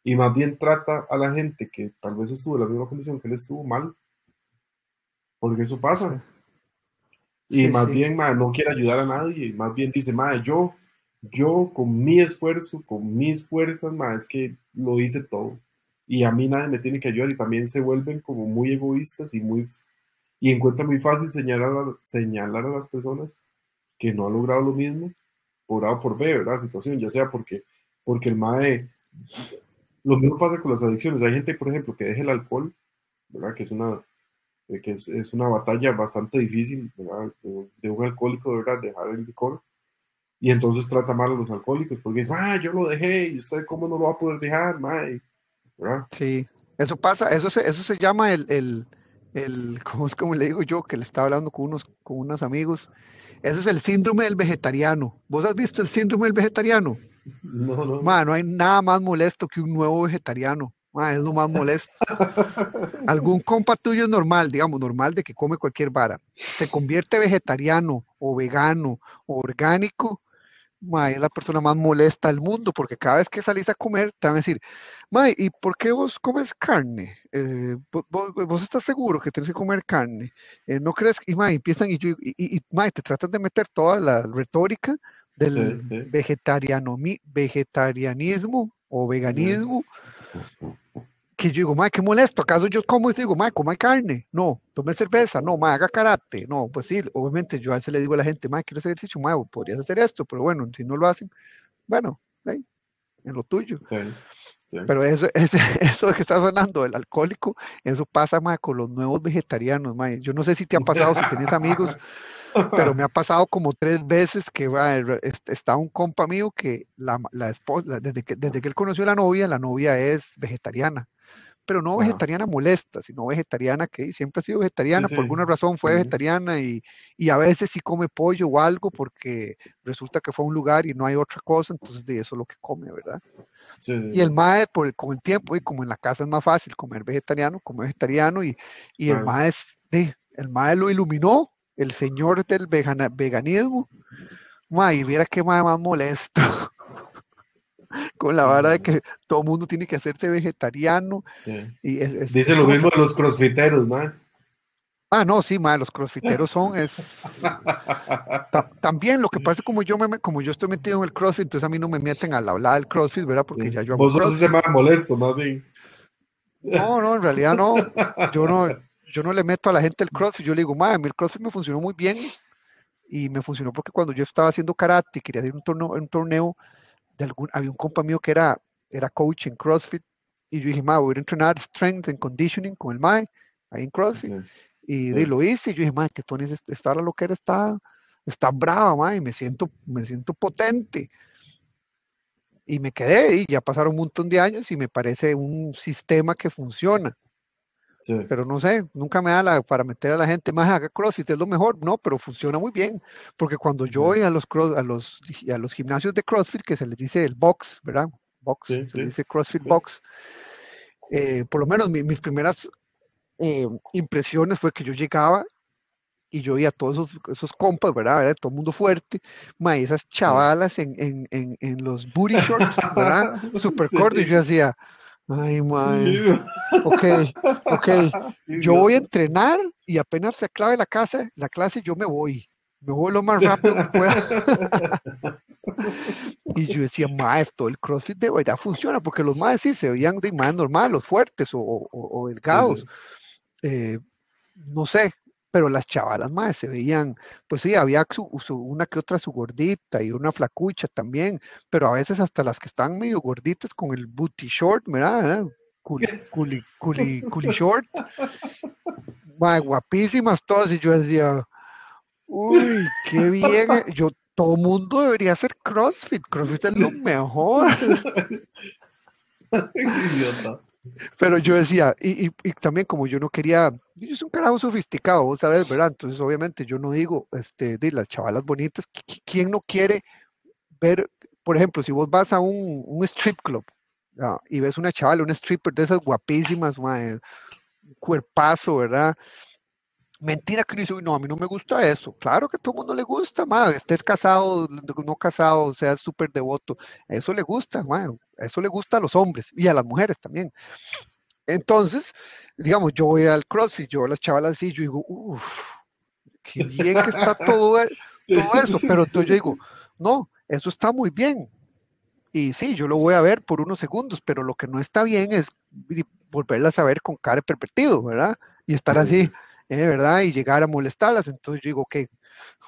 Y más bien trata a la gente que tal vez estuvo en la misma condición que él estuvo mal. Porque eso pasa. Y más bien, mae, no quiere ayudar a nadie. Más bien dice, mae, yo, yo con mi esfuerzo, con mis fuerzas, mae, es que lo hice todo. Y a mí nadie me tiene que ayudar. Y también se vuelven como muy egoístas y muy y encuentra muy fácil señalar a, señalar a las personas que no han logrado lo mismo por A o por B, ¿verdad? Situación, ya sea porque, porque el MAE, lo mismo pasa con las adicciones. Hay gente, por ejemplo, que deja el alcohol, ¿verdad? Que es una, eh, que es, es una batalla bastante difícil, ¿verdad? De, un alcohólico, ¿verdad? Dejar el licor. Y entonces trata mal a los alcohólicos porque es, ah, yo lo dejé y usted cómo no lo va a poder dejar, mae, ¿verdad? Sí, eso pasa, eso se, eso se llama el, el el, <laughs> ¿cómo es como le digo yo? Que le estaba hablando con unos, con unos amigos. Eso es el síndrome del vegetariano. ¿Vos has visto el síndrome del vegetariano? No, no. no hay nada más molesto que un nuevo vegetariano. es lo más molesto. <laughs> Algún compa tuyo es normal, digamos, normal de que come cualquier vara. Se convierte vegetariano o vegano o orgánico es la persona más molesta del mundo, porque cada vez que salís a comer te van a decir, Mae, ¿y por qué vos comes carne? Eh, vos, estás seguro que tienes que comer carne? Eh, ¿No crees? Y mae, empiezan y, y, te tratan de meter toda la retórica del Vegetariano, vegetarianismo o veganismo que yo digo, madre, qué molesto, ¿acaso yo como y digo, madre, coma carne? No, tome cerveza, no, madre, haga karate, no, pues sí, obviamente yo a veces le digo a la gente, madre, quiero hacer ejercicio, madre, podrías hacer esto, pero bueno, si no lo hacen, bueno, ahí, en lo tuyo. Pero eso, <laughs> eso que estás hablando del alcohólico, eso pasa más con los nuevos vegetarianos. Madre. Yo no sé si te ha pasado, si tienes amigos, <laughs> pero me ha pasado como tres veces que va, está un compa mío que la, la esposa, desde que, desde que él conoció a la novia, la novia es vegetariana pero no vegetariana molesta, sino vegetariana que siempre ha sido vegetariana, por alguna razón fue vegetariana y, y, a veces sí come pollo o algo porque resulta que fue a un lugar y no hay otra cosa, entonces de eso es lo que come, ¿verdad? y el MAE, por con el tiempo, y como en la casa es más fácil comer vegetariano, comer vegetariano, y, y el MAE es, el MAE lo iluminó, el señor del veganismo, MAE, y viera qué MAE más molesto. <laughs> <laughs> con la vara de que todo el mundo tiene que hacerse vegetariano. Y Dice lo mismo de los crossfiteros, man. Ah, no, sí, ma, los crossfiteros son, es... <laughs> también lo que pasa es como yo, me, como yo estoy metido en el crossfit, entonces a mí no me meten a la hablada del crossfit, ¿verdad? Porque ya yo hago Vos sos ese más molesto, más bien. No, no, en realidad no. Yo no, <laughs> yo no le meto a la gente el crossfit, yo le digo, ma, a mí el crossfit me funcionó muy bien y me funcionó porque cuando yo estaba haciendo karate, quería hacer un torneo, un torneo de algún, había un compa mío que era, era coach en CrossFit y yo dije, ma, voy a entrenar strength and conditioning con el MAE ahí en CrossFit. Y, lo hice y yo dije, ma, que Tony está la loquera, está, está brava, ma, y me siento, me siento potente. Y me quedé y ya pasaron un montón de años y me parece un sistema que funciona. Pero no sé, nunca me da la, para meter a la gente más haga CrossFit, es lo mejor, no, pero funciona muy bien, porque cuando yo voy a los, a los, a los gimnasios de CrossFit, que se les dice el box, ¿verdad? Box, se les dice CrossFit Box, eh, por lo menos mis primeras eh, impresiones fue que yo llegaba y yo veía a todos esos, esos compas, ¿verdad? Todo el mundo fuerte, ma, esas chavalas en, en, en, en los booty shorts, ¿verdad? <laughs> Super cortos, y yo decía, Ay, madre. Ok, ok. <laughs> Yo voy a entrenar y apenas se acabe la casa, la clase, yo me voy. Me voy lo más rápido que pueda. <laughs> y yo decía, maestro, el CrossFit de verdad funciona, porque los más sí se veían de más normal, los fuertes o, o, delgados. Eh, no sé, pero las chavalas más se veían, pues sí, había una que otra su gordita y una flacucha también, pero a veces hasta las que están medio gorditas con el booty short, ¿verdad? Culi, culi, culi, short, guapísimas todas, y yo decía, uy, qué bien, yo, todo mundo debería hacer CrossFit, CrossFit es lo mejor. <laughs> Idiota. Pero yo decía, y, y, también como yo no quería, yo soy un carajo sofisticado, ¿sabes? ¿Verdad? Entonces, obviamente, yo no digo, este, de las chavalas bonitas, ¿quién no quiere ver, por ejemplo, si vos vas a un, strip club y ves una chavala, una stripper de esas guapísimas, un cuerpazo, ¿verdad? Mentira que dice, no, a mí no me gusta eso. Claro que a todo el mundo le gusta, ma, estés casado, no casado, seas súper devoto. Eso le gusta, ma, eso le gusta a los hombres y a las mujeres también. Entonces, digamos, yo voy al CrossFit, yo a las chavalas así, yo digo, uff, qué bien que está todo, e-, <laughs> todo eso. Pero entonces yo digo, no, eso está muy bien. Y sí, yo lo voy a ver por unos segundos, pero lo que no está bien es volverlas a ver con cara pervertido, ¿verdad? Y estar así ¿eh? ¿verdad? Y llegar a molestarlas. Entonces yo digo, ok,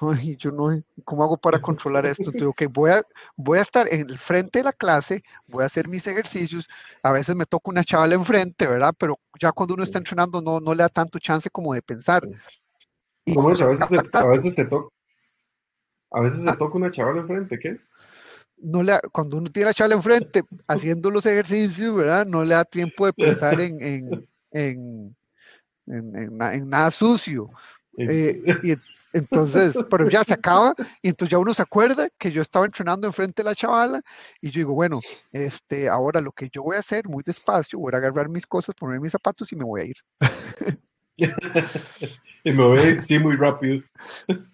<laughs> ay, yo no, ¿cómo hago para controlar esto? Entonces, ok, voy a, voy a estar en el frente de la clase, voy a hacer mis ejercicios, a veces me toca una chavala enfrente, ¿verdad? Pero ya cuando uno está entrenando no, no le da tanto chance como de pensar. Y ¿Cómo es? A veces, se, a veces se toca. A veces se ah. toca una chavala enfrente, ¿qué? No le, cuando uno tiene la chavala enfrente haciendo los ejercicios, ¿verdad? No le da tiempo de pensar en, en, en en, nada sucio. Eh, y entonces, pero ya se acaba y entonces ya uno se acuerda que yo estaba entrenando enfrente de la chavala y yo digo, bueno, este, ahora lo que yo voy a hacer muy despacio, voy a agarrar mis cosas, poner mis zapatos y me voy a ir. <laughs> y me voy a ir, sí, muy rápido.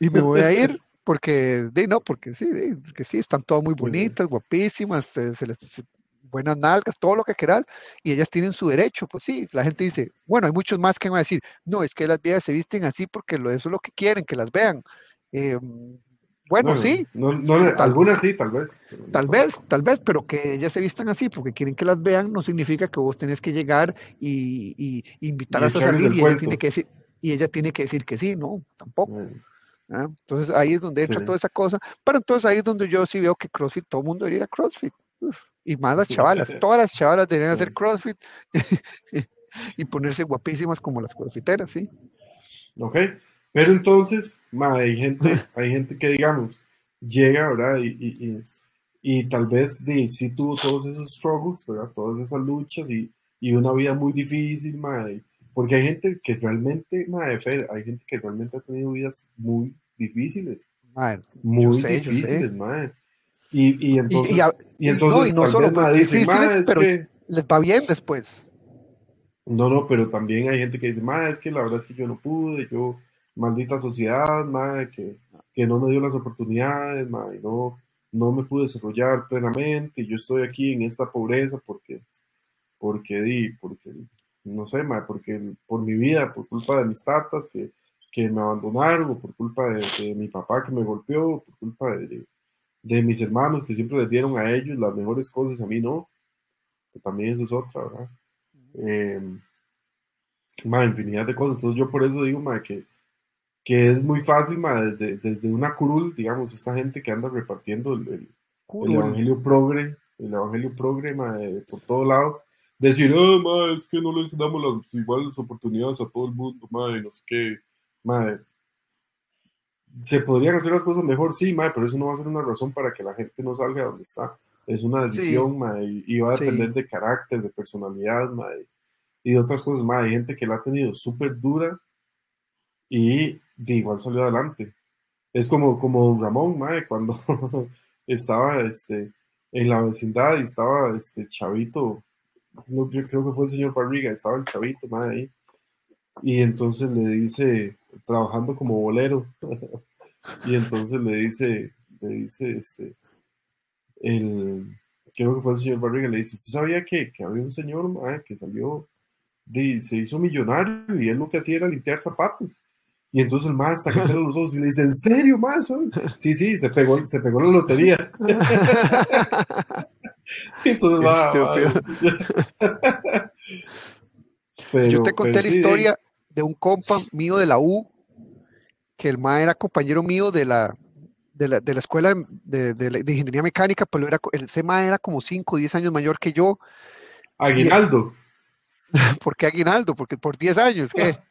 y me voy a ir <laughs> porque, no, porque sí, que sí, están todas muy bonitas, guapísimas, se, les, buenas nalgas, todo lo que quieras, y ellas tienen su derecho. Pues sí, la gente dice, bueno, hay muchos más que van a decir, no, es que las viejas se visten así porque eso es lo que quieren, que las vean. Eh, bueno, sí. No, algunas sí, tal vez. Tal vez, tal vez, pero que ellas se vistan así porque quieren que las vean no significa que vos tenés que llegar y, y invitarlas a salir y ella, tiene que decir, y ella tiene que decir que sí, no, tampoco. ¿ah? Entonces ahí es donde entra toda esa cosa, pero entonces ahí es donde yo sí veo que CrossFit, todo el mundo debería ir a CrossFit y más las chavalas, todas las chavalas deberían hacer CrossFit <laughs> y ponerse guapísimas como las crossfiteras, ¿sí? Ok, pero entonces, hay gente, <laughs> hay gente que digamos, llega, ¿verdad? Y, y, tal vez sí tuvo todos esos struggles, ¿verdad? Todas esas luchas y, una vida muy difícil, madre. Porque hay gente que realmente, madre, hay gente que realmente ha tenido vidas muy difíciles. muy difíciles, madre. Y, entonces, y, entonces no, solo dicen, es pero que... les va bien después. No, no, pero también hay gente que dice, ma, es que la verdad es que yo no pude, yo, maldita sociedad, ma, que, que no me dio las oportunidades, ma, y no, no me pude desarrollar plenamente, yo estoy aquí en esta pobreza porque, porque di, porque, no sé, ma, porque por mi vida, por culpa de mis tatas, que, que me abandonaron, o por culpa de, mi papá que me golpeó, por culpa de, de, mis hermanos que siempre les dieron a ellos las mejores cosas, a mí no, que también eso es otra, ¿verdad? Eh, infinidad de cosas, entonces yo por eso digo, ma, que, que es muy fácil, ma, desde, desde, una curul, digamos, esta gente que anda repartiendo el, el, evangelio progre, el evangelio progre, ma, por todo lado, decir, oh, ma, es que no les damos las iguales oportunidades a todo el mundo, ma, y no sé qué, ma, se podrían hacer las cosas mejor, sí, ma, pero eso no va a ser una razón para que la gente no salga de donde está. Es una decisión, ma, y, va a depender de carácter, de personalidad, ma, y, de otras cosas, ma. Hay gente que la ha tenido súper dura y de igual salió adelante. Es como, como Ramón, ma, <laughs> cuando estaba este, en la vecindad y estaba este chavito yo creo que fue el señor Barriga, estaba el chavito, ahí. Y entonces le dice, trabajando como bolero, <laughs> y entonces le dice, le dice, este, el, creo que fue el señor Barriga, le dice, ¿usted sabía que, que había un señor, que salió, de, se hizo millonario y él lo que hacía era limpiar zapatos? Y entonces el más está cayendo los ojos y le dice, ¿en serio, más? Sí, sí, se pegó, se pegó la lotería. <laughs> entonces va. <laughs> Yo te conté la historia de un compa mío de la U, que el más era compañero mío de la, de la, de la escuela de, de, ingeniería mecánica, pero era, el SEMA era como 5 o 10 años mayor que yo. Aguinaldo. <laughs> ¿Por qué Aguinaldo? Porque por 10 años, ¿qué? <laughs>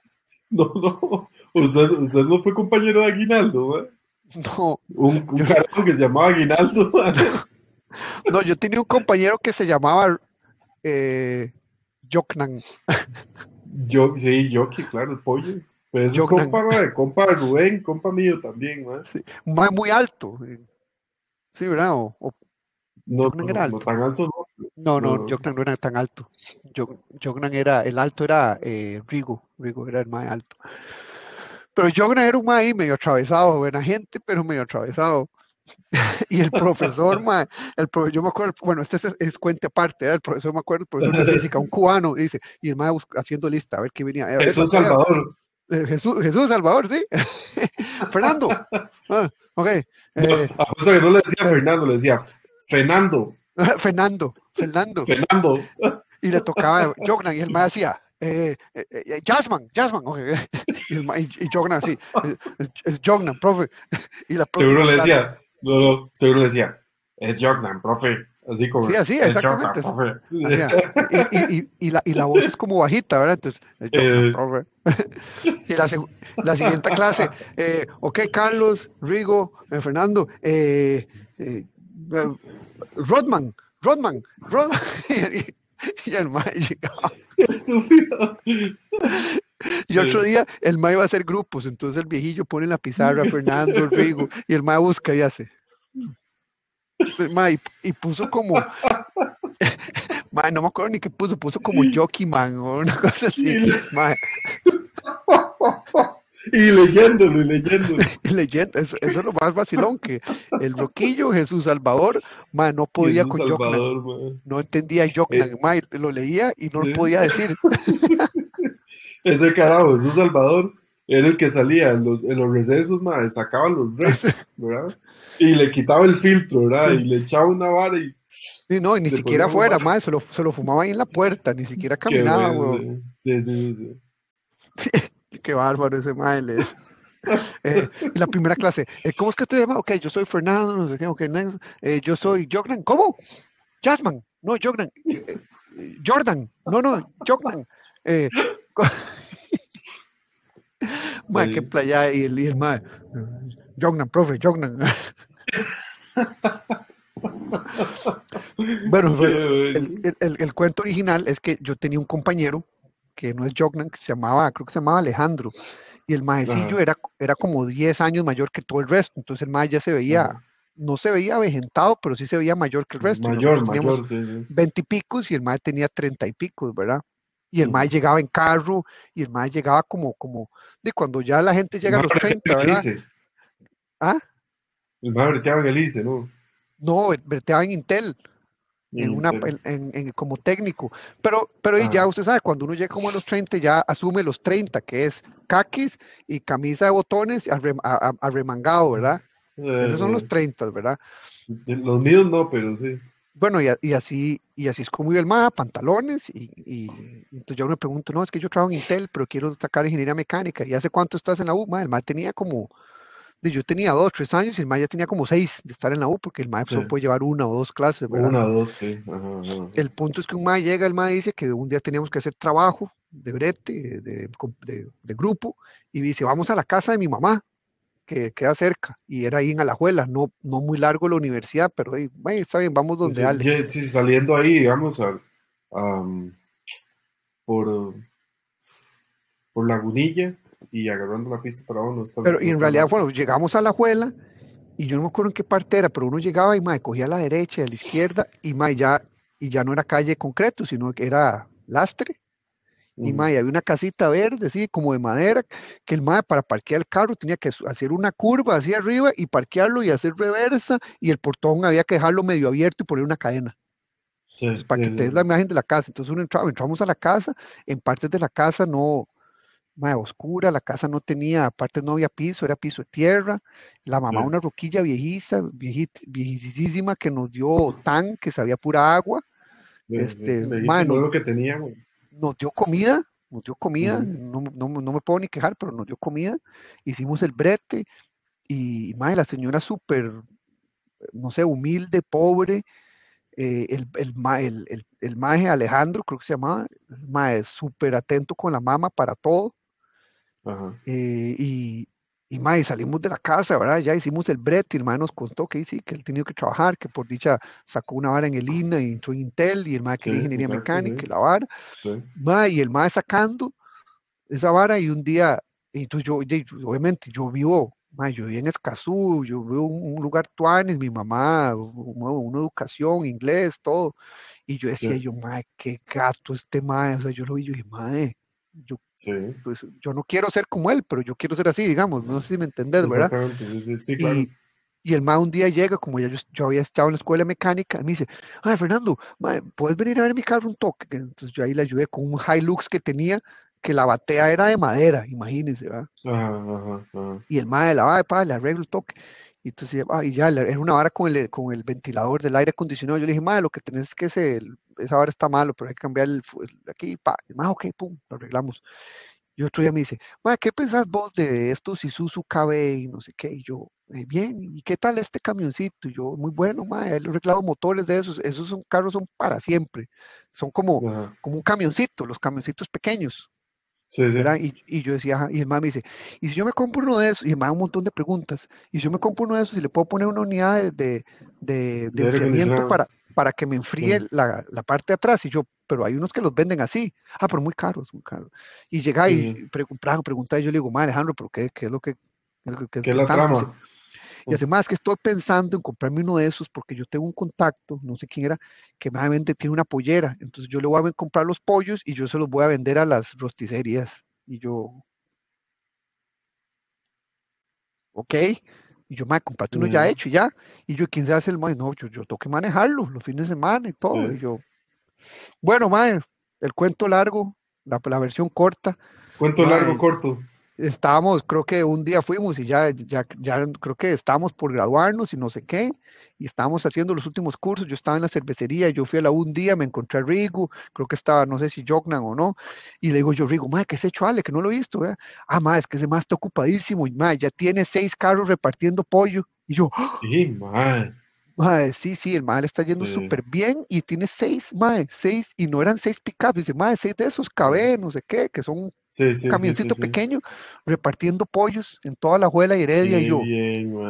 No, no. Usted, usted no fue compañero de Aguinaldo, ¿eh? No. Un, un carajo que se llamaba Aguinaldo. <laughs> No, yo tenía un compañero que se llamaba eh, Joknan. Yo, sí, Yoki, claro, el pollo. Pero ese es compa, compa Rubén, compa mío también, ¿no? Sí. muy alto. Sí, ¿verdad? O, no, no, era alto. no, tan alto no. No, no, no, no era tan alto. Jognan era, el alto era eh, Rigo, Rigo era el más alto. Pero Jognan era un ahí medio atravesado, buena gente, pero medio atravesado. <laughs> y el profesor, <laughs> ma, el yo me acuerdo, bueno, este es, es cuente aparte, ¿eh? el profesor me acuerdo, el profesor de <laughs> física, un cubano, dice, y el ma haciendo lista, a ver qué venía. Jesús Salvador. Eh, Jesús, Jesús Salvador, sí. Fernando. Ah, ok. Eh, no, que no le decía Fernando, le decía Fernando. Fernando, Fernando. Fernando. Y le tocaba Jognan y el ma decía, eh, eh, eh, Jasmine, Jasmine, okay. y, el, y, Jognan así, es, es Jognan, profe. Y la profe seguro le decía, no, no, seguro decía, es Jognan, profe. Así como. Sí, así, exactamente. Jordan, <laughs> y, y, y, la, y la voz es como bajita, ¿verdad? Entonces, es Jognan, eh, profe. <laughs> y la, la, siguiente clase, eh, ok, Carlos, Rigo, eh, Fernando, eh, Rodman, Rodman, Rodman. <laughs> y el Mae llegaba. Estúpido. Y otro día el Mae va a hacer grupos, entonces el viejillo pone en la pizarra Fernando, Rigo, y el Mae busca y hace. Mae, y, puso como. <laughs> Mae, no me acuerdo ni qué puso, puso como Jockey Man o una cosa así. Mae. <laughs> Y leyéndolo, y leyéndolo. <laughs> Leyendo, eso, eso, es lo más vacilón, que el roquillo Jesús Salvador, ma, no podía con Salvador, No entendía Joknan, eh, lo leía y no lo podía decir. <laughs> Ese carajo, Jesús Salvador, era el que salía en los, en los recesos, ma, sacaba los redes, <laughs> ¿verdad? Y le quitaba el filtro, ¿verdad? Y le echaba una vara y... Sí, no, y ni siquiera fuera, ma, se lo, se lo fumaba ahí en la puerta, ni siquiera caminaba, güey. Sí, sí, sí. Qué bárbaro ese maile. <laughs> Eh, la primera clase, eh, ¿cómo es que te llamas? Ok, yo soy Fernando, no sé qué, okay, eh, yo soy Jognan, ¿cómo? Jasmine, no, Jognan, Jordan, no, no, Jognan. Eh, <laughs> qué playa y el, y el Jognan, profe, Jognan. <laughs> bueno, el, el, el, cuento original es que yo tenía un compañero que no es Jognan, que se llamaba, creo que se llamaba Alejandro, y el maecillo era, era como 10 años mayor que todo el resto, entonces el mae ya se veía, no se veía avejentado, pero sí se veía mayor que el resto. Mayor, mayor, sí, 20 y picos y el mae tenía 30 y picos, ¿verdad? Y el mae llegaba en carro y el mae llegaba como, como, de cuando ya la gente llega a los 30, ¿verdad? ¿Ah? El mae breteaba en el ICE, ¿no? No, breteaba en Intel. En una, en, como técnico. Pero, pero ya usted sabe, cuando uno llega como a los 30, ya asume los 30, que es caquis y camisa de botones arremangado, ¿verdad? Esos son los 30, ¿verdad? Los míos no, pero sí. Bueno, y, así y así es como yo el MA, pantalones, y, y, entonces yo me pregunto, no, es que yo trabajo en Intel, pero quiero sacar ingeniería mecánica, ¿y hace cuánto estás en la U? el MA tenía como yo tenía dos, tres años y el MAE ya tenía como seis de estar en la U, porque el MAE solo puede llevar una o dos clases. Una o dos, sí. El punto es que un MAE llega, el MAE dice que un día teníamos que hacer trabajo de brete, de, de, grupo, y dice, vamos a la casa de mi mamá, que queda cerca, y era ahí en Alajuela, no, no muy largo la universidad, pero ahí, está bien, vamos donde sí, Sí, saliendo ahí, digamos, a, por, por Lagunilla, y agarrando la pista para uno. pero y en realidad, bueno, llegamos a la juela y yo no me acuerdo en qué parte era, pero uno llegaba y mae, cogía a la derecha y a la izquierda y mae, ya, y ya no era calle concreto, sino que era lastre. Y mae, había una casita verde, así como de madera, que el mae para parquear el carro tenía que hacer una curva hacia arriba y parquearlo y hacer reversa, y el portón había que dejarlo medio abierto y poner una cadena. para que te des la imagen de la casa. Entonces uno entraba, entramos a la casa, en partes de la casa no, más oscura, la casa no tenía, aparte no había piso, era piso de tierra, la mamá una roquilla viejiza, viejísima que nos dio tan, que sabía pura agua, este, lo que teníamos. nos dio comida, nos dio comida, no, me puedo ni quejar, pero nos dio comida, hicimos el brete, y madre, la señora súper, no sé, humilde, pobre, eh, el, el, el, el, maje Alejandro, creo que se llamaba, el súper atento con la mamá para todo, eh, y, y salimos de la casa, ¿verdad? Ya hicimos el brete y el mae nos contó que sí, que él tenía que trabajar, que por dicha sacó una vara en el INA y entró en Intel y el mae quería ingeniería mecánica y la vara. y el mae sacando esa vara y un día, entonces yo, obviamente, yo vivo, yo vivo en Escazú, yo vivo en un lugar tuanes, mi mamá, una, educación, inglés, todo. Y yo decía, yo, mae, qué gato este mae, o sea, yo lo vi, yo dije, mae, yo pues yo no quiero ser como él, pero yo quiero ser así, digamos, no sé si me entendés, ¿verdad? Exactamente, sí, claro. Y, el ma un día llega, como ya yo, había estado en la escuela mecánica, y me dice, ay, Fernando, ¿puedes venir a ver mi carro un toque? Entonces yo ahí le ayudé con un Hilux que tenía, que la batea era de madera, imagínense, ¿verdad? Y el ma de la va, le arreglo el toque. Y entonces, ah, y ya, era una vara con el, con el ventilador del aire acondicionado. Yo le dije, madre, lo que tenés es que ese, esa vara está malo, pero hay que cambiar el, aquí, pa. Y más, ok, pum, lo arreglamos. Y otro día me dice, madre, ¿qué pensás vos de estos Isuzu KB y no sé qué? Y yo, eh, bien, ¿y qué tal este camioncito? Y yo, muy bueno, madre, he arreglado motores de esos. Esos son carros, son para siempre. Son como, como un camioncito, los camioncitos pequeños. Y, yo decía, y el mamá me dice, ¿y si yo me compro uno de esos? Y el mamá un montón de preguntas. ¿Y si yo me compro uno de esos y le puedo poner una unidad de, de, de, enfriamiento para, para que me enfríe la, la, parte de atrás? Y yo, pero hay unos que los venden así. Ah, pero muy caros, muy caros. Y llega y preguntaba, preguntaba, y yo le digo, ma Alejandro, ¿pero qué, qué es lo que... ¿Qué es, la trama? Y además que estoy pensando en comprarme uno de esos porque yo tengo un contacto, no sé quién era, que me vende, tiene una pollera. Entonces yo le voy a comprar los pollos y yo se los voy a vender a las rosticerías. Y yo, ok. Y yo, me comprate uno ya hecho y ya. Y yo, ¿quién se hace el mae? No, yo, yo tengo que manejarlo los fines de semana y todo. Y yo, bueno, mae, el cuento largo, la, la versión corta. Cuento largo, corto estábamos, creo que un día fuimos y ya, ya, ya creo que estábamos por graduarnos y no sé qué, y estábamos haciendo los últimos cursos, yo estaba en la cervecería, yo fui a la un día, me encontré a Rigo, creo que estaba, no sé si Jognan o no, y le digo yo, Rigo, madre, ¿qué has hecho Ale? Que no lo he visto. Ah, madre, es que ese más está ocupadísimo, y madre, ya tiene seis carros repartiendo pollo, y yo, sí, madre sí, sí, el mae está yendo súper bien y tiene seis, mae, seis, y no eran seis pickups, dice, mae, seis de esos KB, no sé qué, que son un camioncito pequeño, repartiendo pollos en toda la juela y heredia, y yo,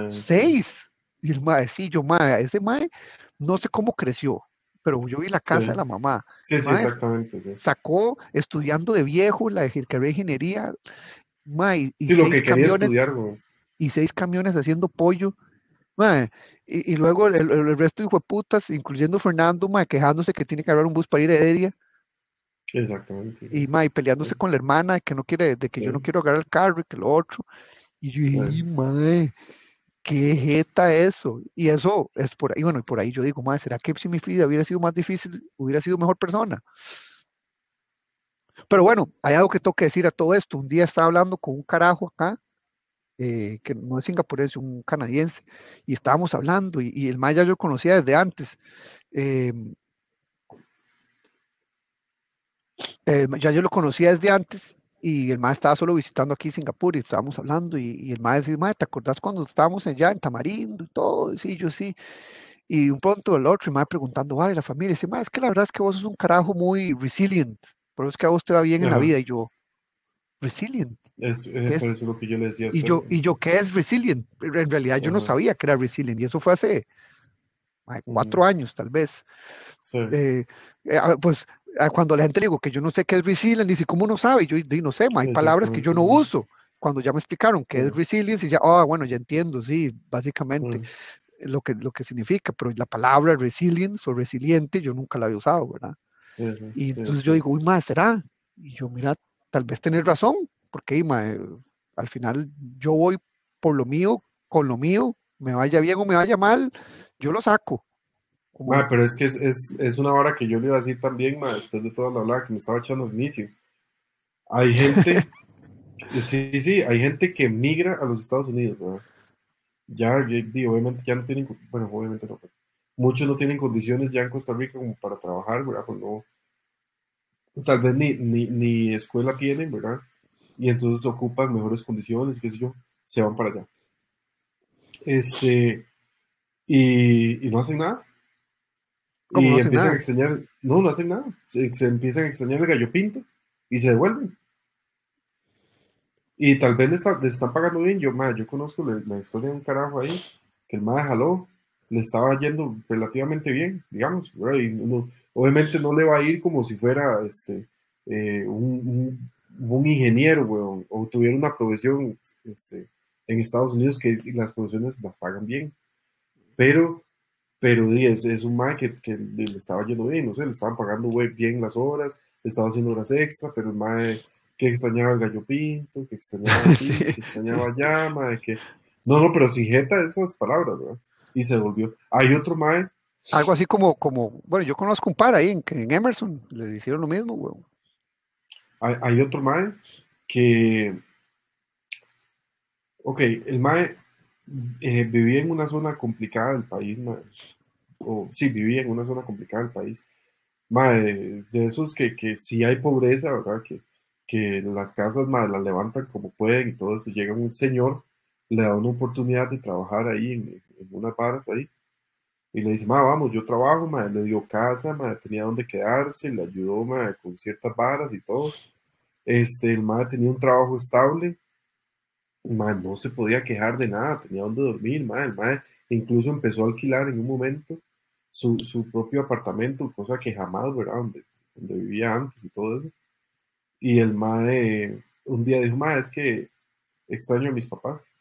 seis, y el mae, sí, yo, mae, ese mae, no sé cómo creció, pero yo vi la casa de la mamá. Sí, sí, exactamente. Sacó estudiando de viejo la de ingeniería, mae, y sí, lo que quería estudiar, Y seis camiones haciendo pollo y, luego el, resto de putas, incluyendo Fernando, quejándose que tiene que haber un bus para ir a Heredia. Exactamente. Y, peleándose con la hermana de que no quiere, de que yo no quiero agarrar el carro y que lo otro. Y yo dije, qué jeta eso. Y eso es por ahí, bueno, y por ahí yo digo, madre, ¿será que si mi vida hubiera sido más difícil, hubiera sido mejor persona? Pero bueno, hay algo que tengo que decir a todo esto. Un día estaba hablando con un carajo acá, eh, que no es singapurés, un canadiense, y estábamos hablando, y, el maya yo lo conocía desde antes. Em, ya yo lo conocía desde antes, y el maestro estaba solo visitando aquí Singapur y estábamos hablando y, el maestro decía, ¿te acordás cuando estábamos allá en Tamarindo y todo? Sí, yo sí. Y un pronto el otro, y me preguntando, vale, la familia, dice, es que la verdad es que vos sos un carajo muy resilient, pero es que a vos te va bien en la vida. Y yo, resilient. Es, eh, es? lo que yo le decía. y yo, y yo, ¿qué es resilient? En realidad yo no sabía que era resilient y eso fue hace cuatro años tal vez. Eh, eh, pues cuando la gente le digo que yo no sé qué es resilience, dice, ¿cómo no sabe? Yo no sé, hay palabras que yo no uso. Cuando ya me explicaron qué es resilience, y ya, ah, bueno, ya entiendo, sí, básicamente lo, que, lo que significa, pero la palabra resilience o resiliente yo nunca la había usado, ¿verdad? y entonces yo digo, uy, más, ¿será? Y yo, mira, tal vez tener razón, porque eh, al final yo voy por lo mío, con lo mío, me vaya bien o me vaya mal, yo lo saco pero es que es, una hora que yo le iba a decir también, después de toda la habla que me estaba echando al inicio. Hay gente, <laughs> sí, sí, hay gente que migra a los Estados Unidos, Ya, obviamente ya no tienen, bueno, obviamente no, muchos no tienen condiciones ya en Costa Rica como para trabajar, ¿verdad? Pues no, tal vez ni, ni, escuela tienen, ¿verdad? Y entonces ocupan mejores condiciones, qué sé yo, se van para allá. Este, y, y no hacen nada y empiezan a extrañar, no, no hacen nada, se, empiezan a extrañar el gallo pinto y se devuelven. Y tal vez les, están pagando bien. Yo, yo conozco la, historia de un carajo ahí, que el madre jaló, le estaba yendo relativamente bien, digamos. obviamente no le va a ir como si fuera este, eh, un, un, ingeniero, o tuviera una profesión este, en Estados Unidos que las profesiones las pagan bien. Pero pero es, es un mae que, que, le estaba yendo bien, no sé, le estaban pagando bien las horas, le estaba haciendo horas extra, pero el mae que extrañaba el gallo pinto, que extrañaba <laughs> aquí, que extrañaba llama, que... No, no, pero sin jeta esas palabras, ¿verdad? Y se volvió. Hay otro mae. Algo así como, como, bueno, yo conozco un par ahí en, en Emerson, le hicieron lo mismo, güey. Hay, otro mae que... Ok, el mae eh, vivía en una zona complicada del país, o sí, vivía en una zona complicada del país, de, esos que, que sí hay pobreza, ¿verdad? Que, que las casas más las levantan como pueden y todo eso. Llega un señor, le da una oportunidad de trabajar ahí en, en unas varas ahí. Y le dice, ma, vamos, yo trabajo, ma, le dio casa, ma, tenía donde quedarse, le ayudó, ma, con ciertas varas y todo. Este, el ma tenía un trabajo estable, no se podía quejar de nada, tenía donde dormir, el incluso empezó a alquilar en un momento su, propio apartamento, cosa que jamás, ¿verdad? Donde, donde, vivía antes y todo eso. Y el mae un día dijo, mae, es que extraño a mis papás.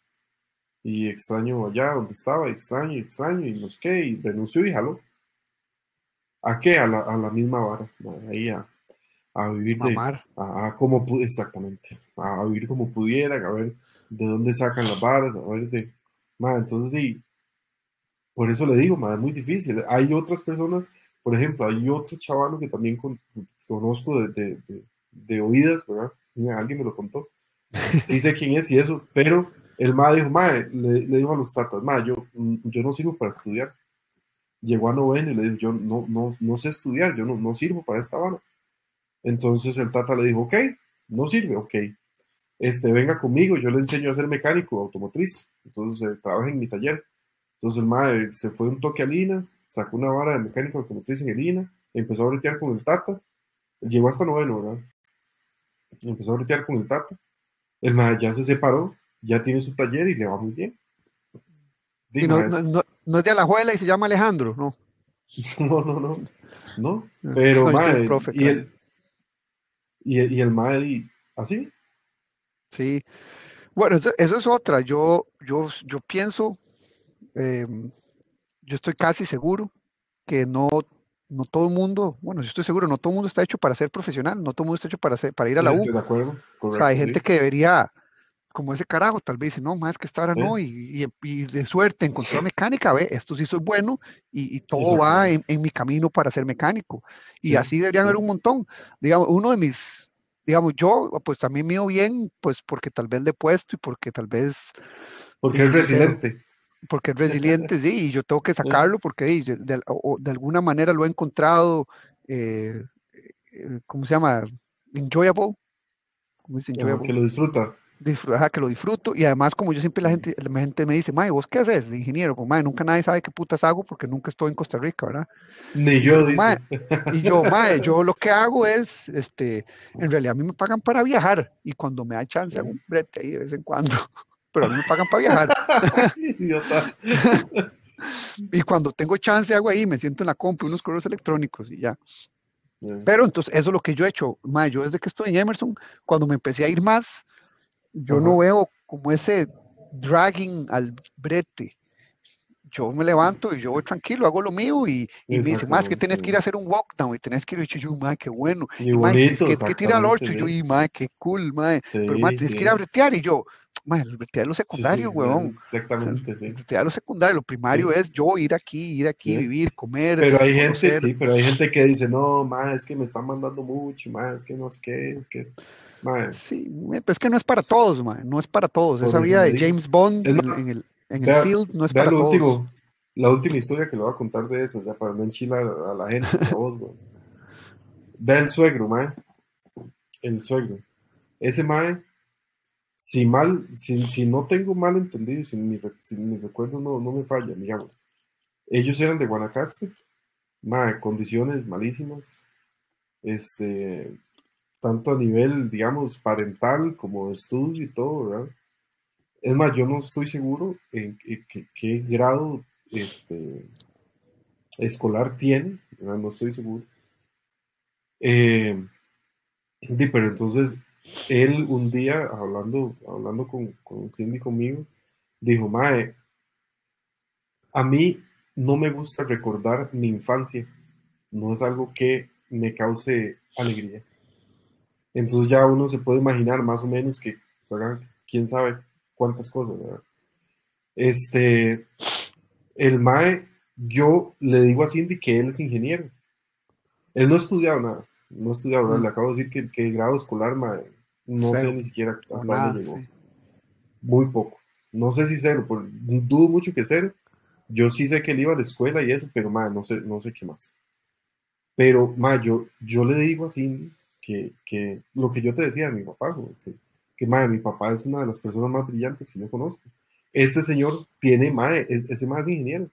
Y extraño allá donde estaba, extraño, extraño, y no sé qué, y renunció y jaló. ¿A qué? A la, misma vara, ahí a, vivir de... A, como, exactamente, a, vivir como pudieran, a ver de dónde sacan las varas, a ver de, entonces sí, por eso le digo, es muy difícil. Hay otras personas, por ejemplo, hay otro chavalo que también conozco de, de, oídas, ¿verdad? Alguien me lo contó. <laughs> Sí sé quién es y eso, pero el ma dijo, ma, le, le, dijo a los tatas, ma, yo, yo no sirvo para estudiar. Llegó a noveno y le dijo, yo no, no, no sé estudiar, yo no, no sirvo para esta vara. Entonces el tata le dijo, ok, no sirve, ok, este, venga conmigo, yo le enseño a ser mecánico automotriz, entonces eh, trabaja en mi taller. Entonces el madre se fue un toque a Lina, sacó una vara de mecánico automotriz en Lina, empezó a bretear con el Tata, llegó hasta noveno, ¿verdad? Empezó a bretear con el Tata, el madre ya se separó, ya tiene su taller y le va muy bien. no, es... No, es de Alajuela y se llama Alejandro, ¿no? <laughs> No, no, no. No, pero madre, y, el, y, y el madre, así, Sí, bueno, eso, es otra. Yo, yo, yo pienso, em, yo estoy casi seguro que no, no todo el mundo, bueno, yo estoy seguro, no todo el mundo está hecho para ser profesional, no todo el mundo está hecho para, para ir a la U. Estoy de acuerdo. o sea, hay gente que debería, como ese carajo, tal vez dice, no, más que esta hora no, y, y, de suerte encontró <laughs> mecánica, ve, esto sí soy bueno, y, todo va en, mi camino para ser mecánico. Y así deberían haber un montón. Digamos, uno de mis, digamos, yo, pues también mío bien, pues porque tal vez le he puesto y porque tal vez... Porque es resiliente. Porque es <laughs> resiliente, sí, y yo tengo que sacarlo porque de, de, alguna manera lo he encontrado, eh, eh, ¿cómo se llama? Enjoyable. ¿Cómo dice enjoyable? Que lo disfruta que lo disfruto y además como yo siempre la gente, la gente me dice, Mae, ¿vos qué haces de ingeniero? Como, Mae, nunca nadie sabe qué putas hago porque nunca estoy en Costa Rica, ¿verdad? Ni yo, y yo, <laughs> Mae, yo lo que hago es, este, en realidad a mí me pagan para viajar y cuando me da chance hago un brete ahí de vez en cuando, <laughs> pero a mí me pagan para viajar. <laughs> Idiota. y cuando tengo chance hago ahí, me siento en la compra unos correos electrónicos y ya. Pero entonces, eso es lo que yo he hecho. Mae, yo desde que estoy en Emerson, cuando me empecé a ir más, yo no veo como ese dragging al brete. Yo me levanto y yo voy tranquilo, hago lo mío y, y me dice, más que tenés que ir a hacer un walkdown y tenés que ir, y yo, madre, qué bueno. Y, bonito, que, que tira al orcho, y yo, y madre, qué cool, madre. Pero madre, tienes que ir a bretear y yo, madre, el bretear lo secundario, huevón. Exactamente, sí. Bretear lo secundario, lo primario es yo ir aquí, ir aquí, vivir, comer. Pero hay gente, sí, pero hay gente que dice, no, madre, es que me están mandando mucho, madre, es que no sé qué, es que Sí, pero es que no es para todos, no es para todos. Esa vida de James Bond en, el, en el, field no es para todos. la última historia que le voy a contar de eso, o sea, para no enchilar a, la gente, Ve el suegro, mae. El suegro. Ese mae, si mal, si, si no tengo mal entendido, si mi, si mi recuerdo no, no me falla, digamos. Ellos eran de Guanacaste, mae, condiciones malísimas. Este, tanto a nivel, digamos, parental como de estudio y todo, ¿verdad? Es más, yo no estoy seguro en, qué grado este, escolar tiene, no estoy seguro. Eh, pero entonces, él un día, hablando, hablando con, con Cindy conmigo, dijo, Mae, a mí no me gusta recordar mi infancia, no es algo que me cause alegría. Entonces ya uno se puede imaginar más o menos que, ¿verdad? ¿Quién sabe cuántas cosas, ¿verdad? Este, el MAE, yo le digo a Cindy que él es ingeniero. Él no ha estudiado nada, no ha estudiado, ¿verdad? Le acabo de decir que, el grado escolar, MAE, no sé ni siquiera hasta dónde llegó. Muy poco. No sé si cero, dudo mucho que cero. Yo sí sé que él iba a la escuela y eso, pero MAE, no sé, no sé qué más. Pero, MAE, yo, yo le digo a Cindy que, que, lo que yo te decía de mi papá, que, que madre, mi papá es una de las personas más brillantes que yo conozco. Este señor tiene, madre, ese más ingeniero.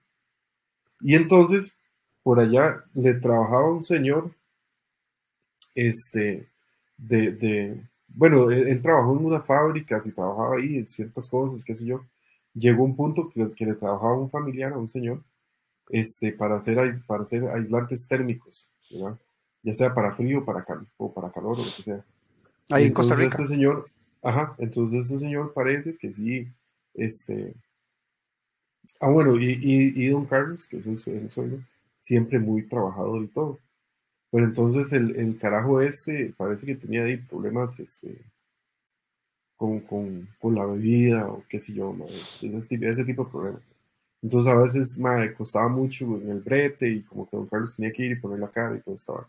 Y entonces, por allá le trabajaba un señor, este, de, de bueno, él, trabajó en una fábrica, y trabajaba ahí en ciertas cosas, qué sé yo. Llegó un punto que, que le trabajaba un familiar a un señor, este, para hacer, para hacer aislantes térmicos, ¿verdad? Ya sea para frío para o para calor o lo que sea. Ahí en Costa Rica. Este señor, ajá, entonces este señor parece que sí, este, ah bueno, y, y, don Carlos, que es el, sueño, siempre muy trabajador y todo. Pero entonces el, el, carajo este parece que tenía ahí problemas este, con, con, con la bebida o qué sé yo, ese, ese, tipo de problemas. Entonces a veces me costaba mucho en el brete y como que don Carlos tenía que ir y poner la cara y todo estaba.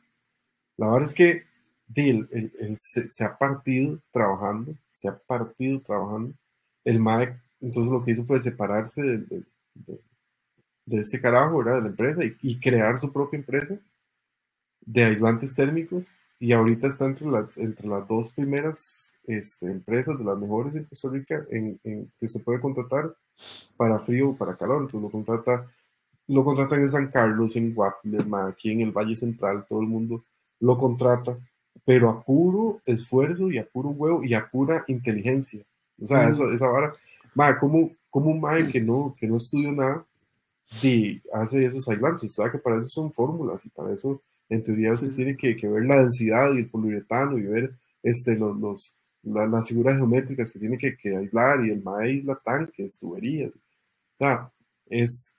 La verdad es que él, se, ha partido trabajando, se ha partido trabajando. El MAE, entonces lo que hizo fue separarse de, este carajo, ¿verdad? De la empresa y, crear su propia empresa de aislantes térmicos. Y ahorita está entre las, entre las dos primeras este, empresas, de las mejores en Costa Rica, en, que se puede contratar para frío o para calor. Entonces lo contrata, lo contratan en San Carlos, en Guapiles, aquí en el Valle Central, todo el mundo lo contrata, pero a puro esfuerzo y a puro huevo y a pura inteligencia. O sea, eso, esa vara, ma, como, como un mae que no, que no estudió nada, de, hace esos aislantes, o sea, que para eso son fórmulas y para eso, en teoría, usted tiene que, que, ver la densidad y el poliuretano y ver este, los, los las figuras geométricas que tiene que, que, aislar y el mae aísla tanques, tuberías. O sea, es,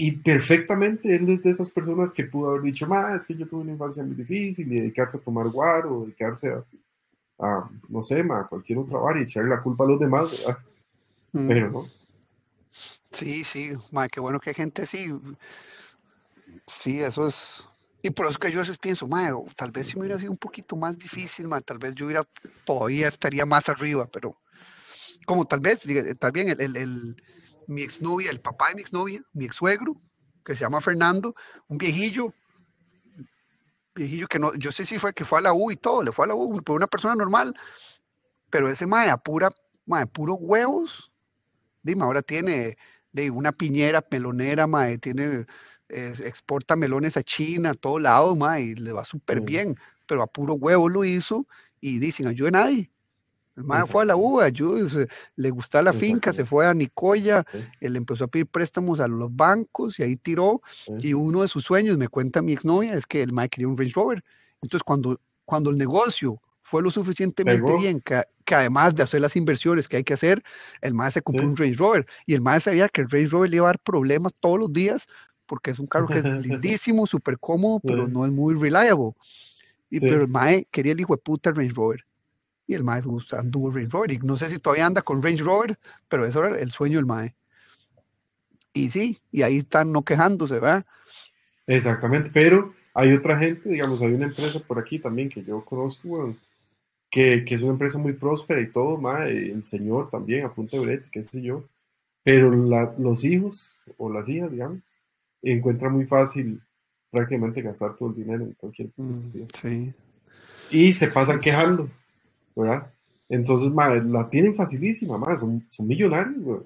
y perfectamente él es de esas personas que pudo haber dicho, más es que yo tuve una infancia muy difícil y dedicarse a tomar guaro, dedicarse a... a no sé, ma, a cualquier otra vara y echarle la culpa a los demás, ¿verdad? Mm. Pero no. Sí, sí, ma, qué bueno que hay gente así. Sí, eso es. Y por eso que yo a veces pienso, ma, tal vez si me hubiera sido un poquito más difícil, ma, tal vez yo hubiera, todavía estaría más arriba, pero como tal vez, también el, el, el, mi exnovia, el papá de mi exnovia, mi ex suegro, que se llama Fernando, un viejillo, viejillo que no, yo sé si fue que fue a la U y todo, le fue a la U, fue una persona normal, pero ese mae a pura, mae, puro huevos, dime, ahora tiene de una piñera pelonera, mae, tiene, eh, exporta melones a China, a todo lado, mae, y le va súper bien, pero a puro huevo lo hizo y dicen, ayude a nadie. El mae fue a la U, ayude, le gustaba la finca, se fue a Nicoya, él empezó a pedir préstamos a los bancos y ahí tiró. Y uno de sus sueños, me cuenta mi exnovia, es que el mae quería un Range Rover. Entonces, cuando, cuando el negocio fue lo suficientemente bien que, que, además de hacer las inversiones que hay que hacer, el mae se compró un Range Rover. Y el mae sabía que el Range Rover le iba a dar problemas todos los días porque es un carro que es <laughs> lindísimo, súper cómodo, pero no es muy reliable. Y, Pero el mae quería el hijo de puta Range Rover y el mae anduvo Range Rover. Y no sé si todavía anda con Range Rover, pero eso era el sueño del mae. Y sí, y ahí están no quejándose, ¿verdad? Exactamente, pero hay otra gente, digamos, hay una empresa por aquí también que yo conozco, que, que, es una empresa muy próspera y todo, mae, el señor también, a punto de brete, qué sé yo, pero los hijos o las hijas, digamos, encuentran muy fácil prácticamente gastar todo el dinero en cualquier mm, sí. Y se pasan quejando. ¿Verdad? Entonces, la tienen facilísima, más son, son millonarios,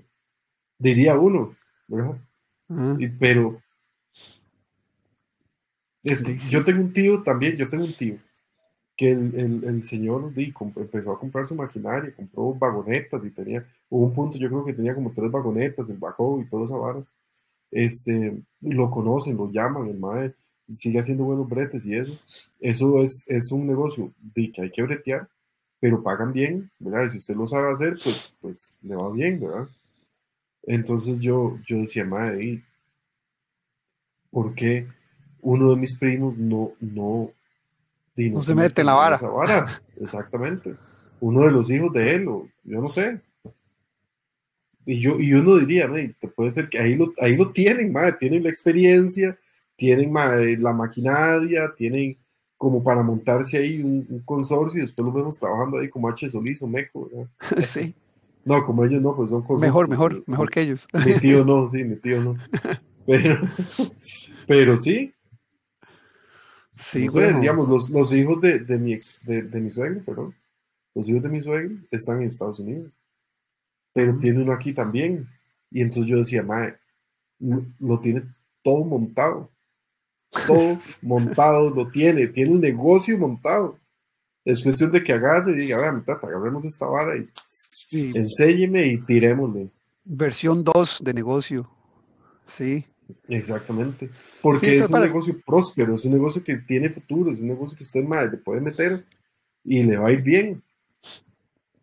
diría uno, ¿verdad? pero yo tengo un tío también, yo tengo un tío que el, el, señor di, empezó a comprar su maquinaria, compró vagonetas y tenía, hubo un punto, yo creo que tenía como tres vagonetas, el bajo y todo esa vara. Este, lo conocen, lo llaman, el madre sigue haciendo buenos bretes y eso. Eso es, es un negocio de que hay que bretear pero pagan bien, ¿verdad? Y si usted lo sabe hacer, pues, pues le va bien, ¿verdad? Entonces yo, yo decía, madre, ¿por qué uno de mis primos no, no, no, se, mete en la vara? <laughs> Exactamente. Uno de los hijos de él, o yo no sé. Y, yo, y uno diría, te puede ser que ahí lo, ahí lo tienen, madre, tienen la experiencia, tienen madre, la maquinaria, tienen como para montarse ahí un, consorcio y después lo vemos trabajando ahí como H. Solís o Meco, ¿verdad? <laughs> Sí. No, como ellos no, pues son Mejor, mejor, mejor que ellos. Mi tío no, sí, mi tío no. <laughs> Pero, pero sí. Sí, digamos, los, los, hijos de, de mi ex, de, de, mi suegro, perdón, los hijos de mi suegro están en Estados Unidos, pero tiene uno aquí también. Y entonces yo decía, mae, lo tiene todo montado todo montado, lo tiene, tiene un negocio montado. Es cuestión de que agarre y diga, a ver, mi tata, agarremos esta vara y enséñeme y tirémosle. Versión 2 de negocio. Sí. Exactamente. Porque es un negocio próspero, es un negocio que tiene futuro, es un negocio que usted más le puede meter y le va a ir bien.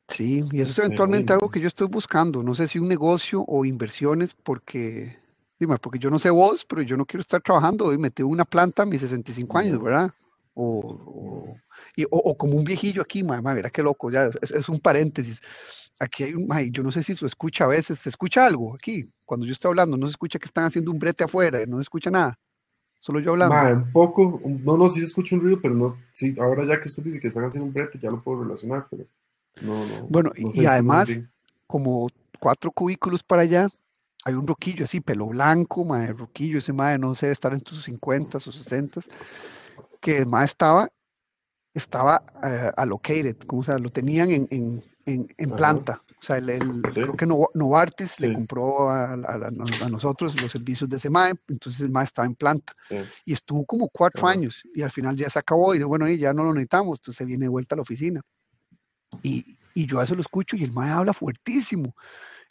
Sí, y eso es eventualmente algo que yo estoy buscando. No sé si un negocio o inversiones, porque Dime, porque yo no sé vos, pero yo no quiero estar trabajando y metí una planta a mis 65 años, ¿verdad? O, o, como un viejillo aquí, mamá, mira qué loco, ya es, un paréntesis. Aquí hay un, yo no sé si se escucha a veces, se escucha algo aquí, cuando yo estoy hablando, no se escucha que están haciendo un brete afuera, no se escucha nada, solo yo hablando. un poco, no, no, sí se escucha un ruido, pero no, sí, ahora ya que usted dice que están haciendo un brete, ya lo puedo relacionar, pero no, no. Bueno, y, además, como cuatro cubículos para allá, hay un roquillo así, pelo blanco, madre, roquillo, ese madre no sé, estar en sus 50 o 60, que el madre estaba, estaba uh, allocated, como sea, lo tenían en, en, en, planta. O sea, el, creo que Novartis le compró a, a, nosotros los servicios de ese MAE, entonces el MAE estaba en planta. Y estuvo como cuatro años y al final ya se acabó y bueno, ya no lo necesitamos, entonces viene de vuelta a la oficina. Y, y yo a eso lo escucho y el MAE habla fuertísimo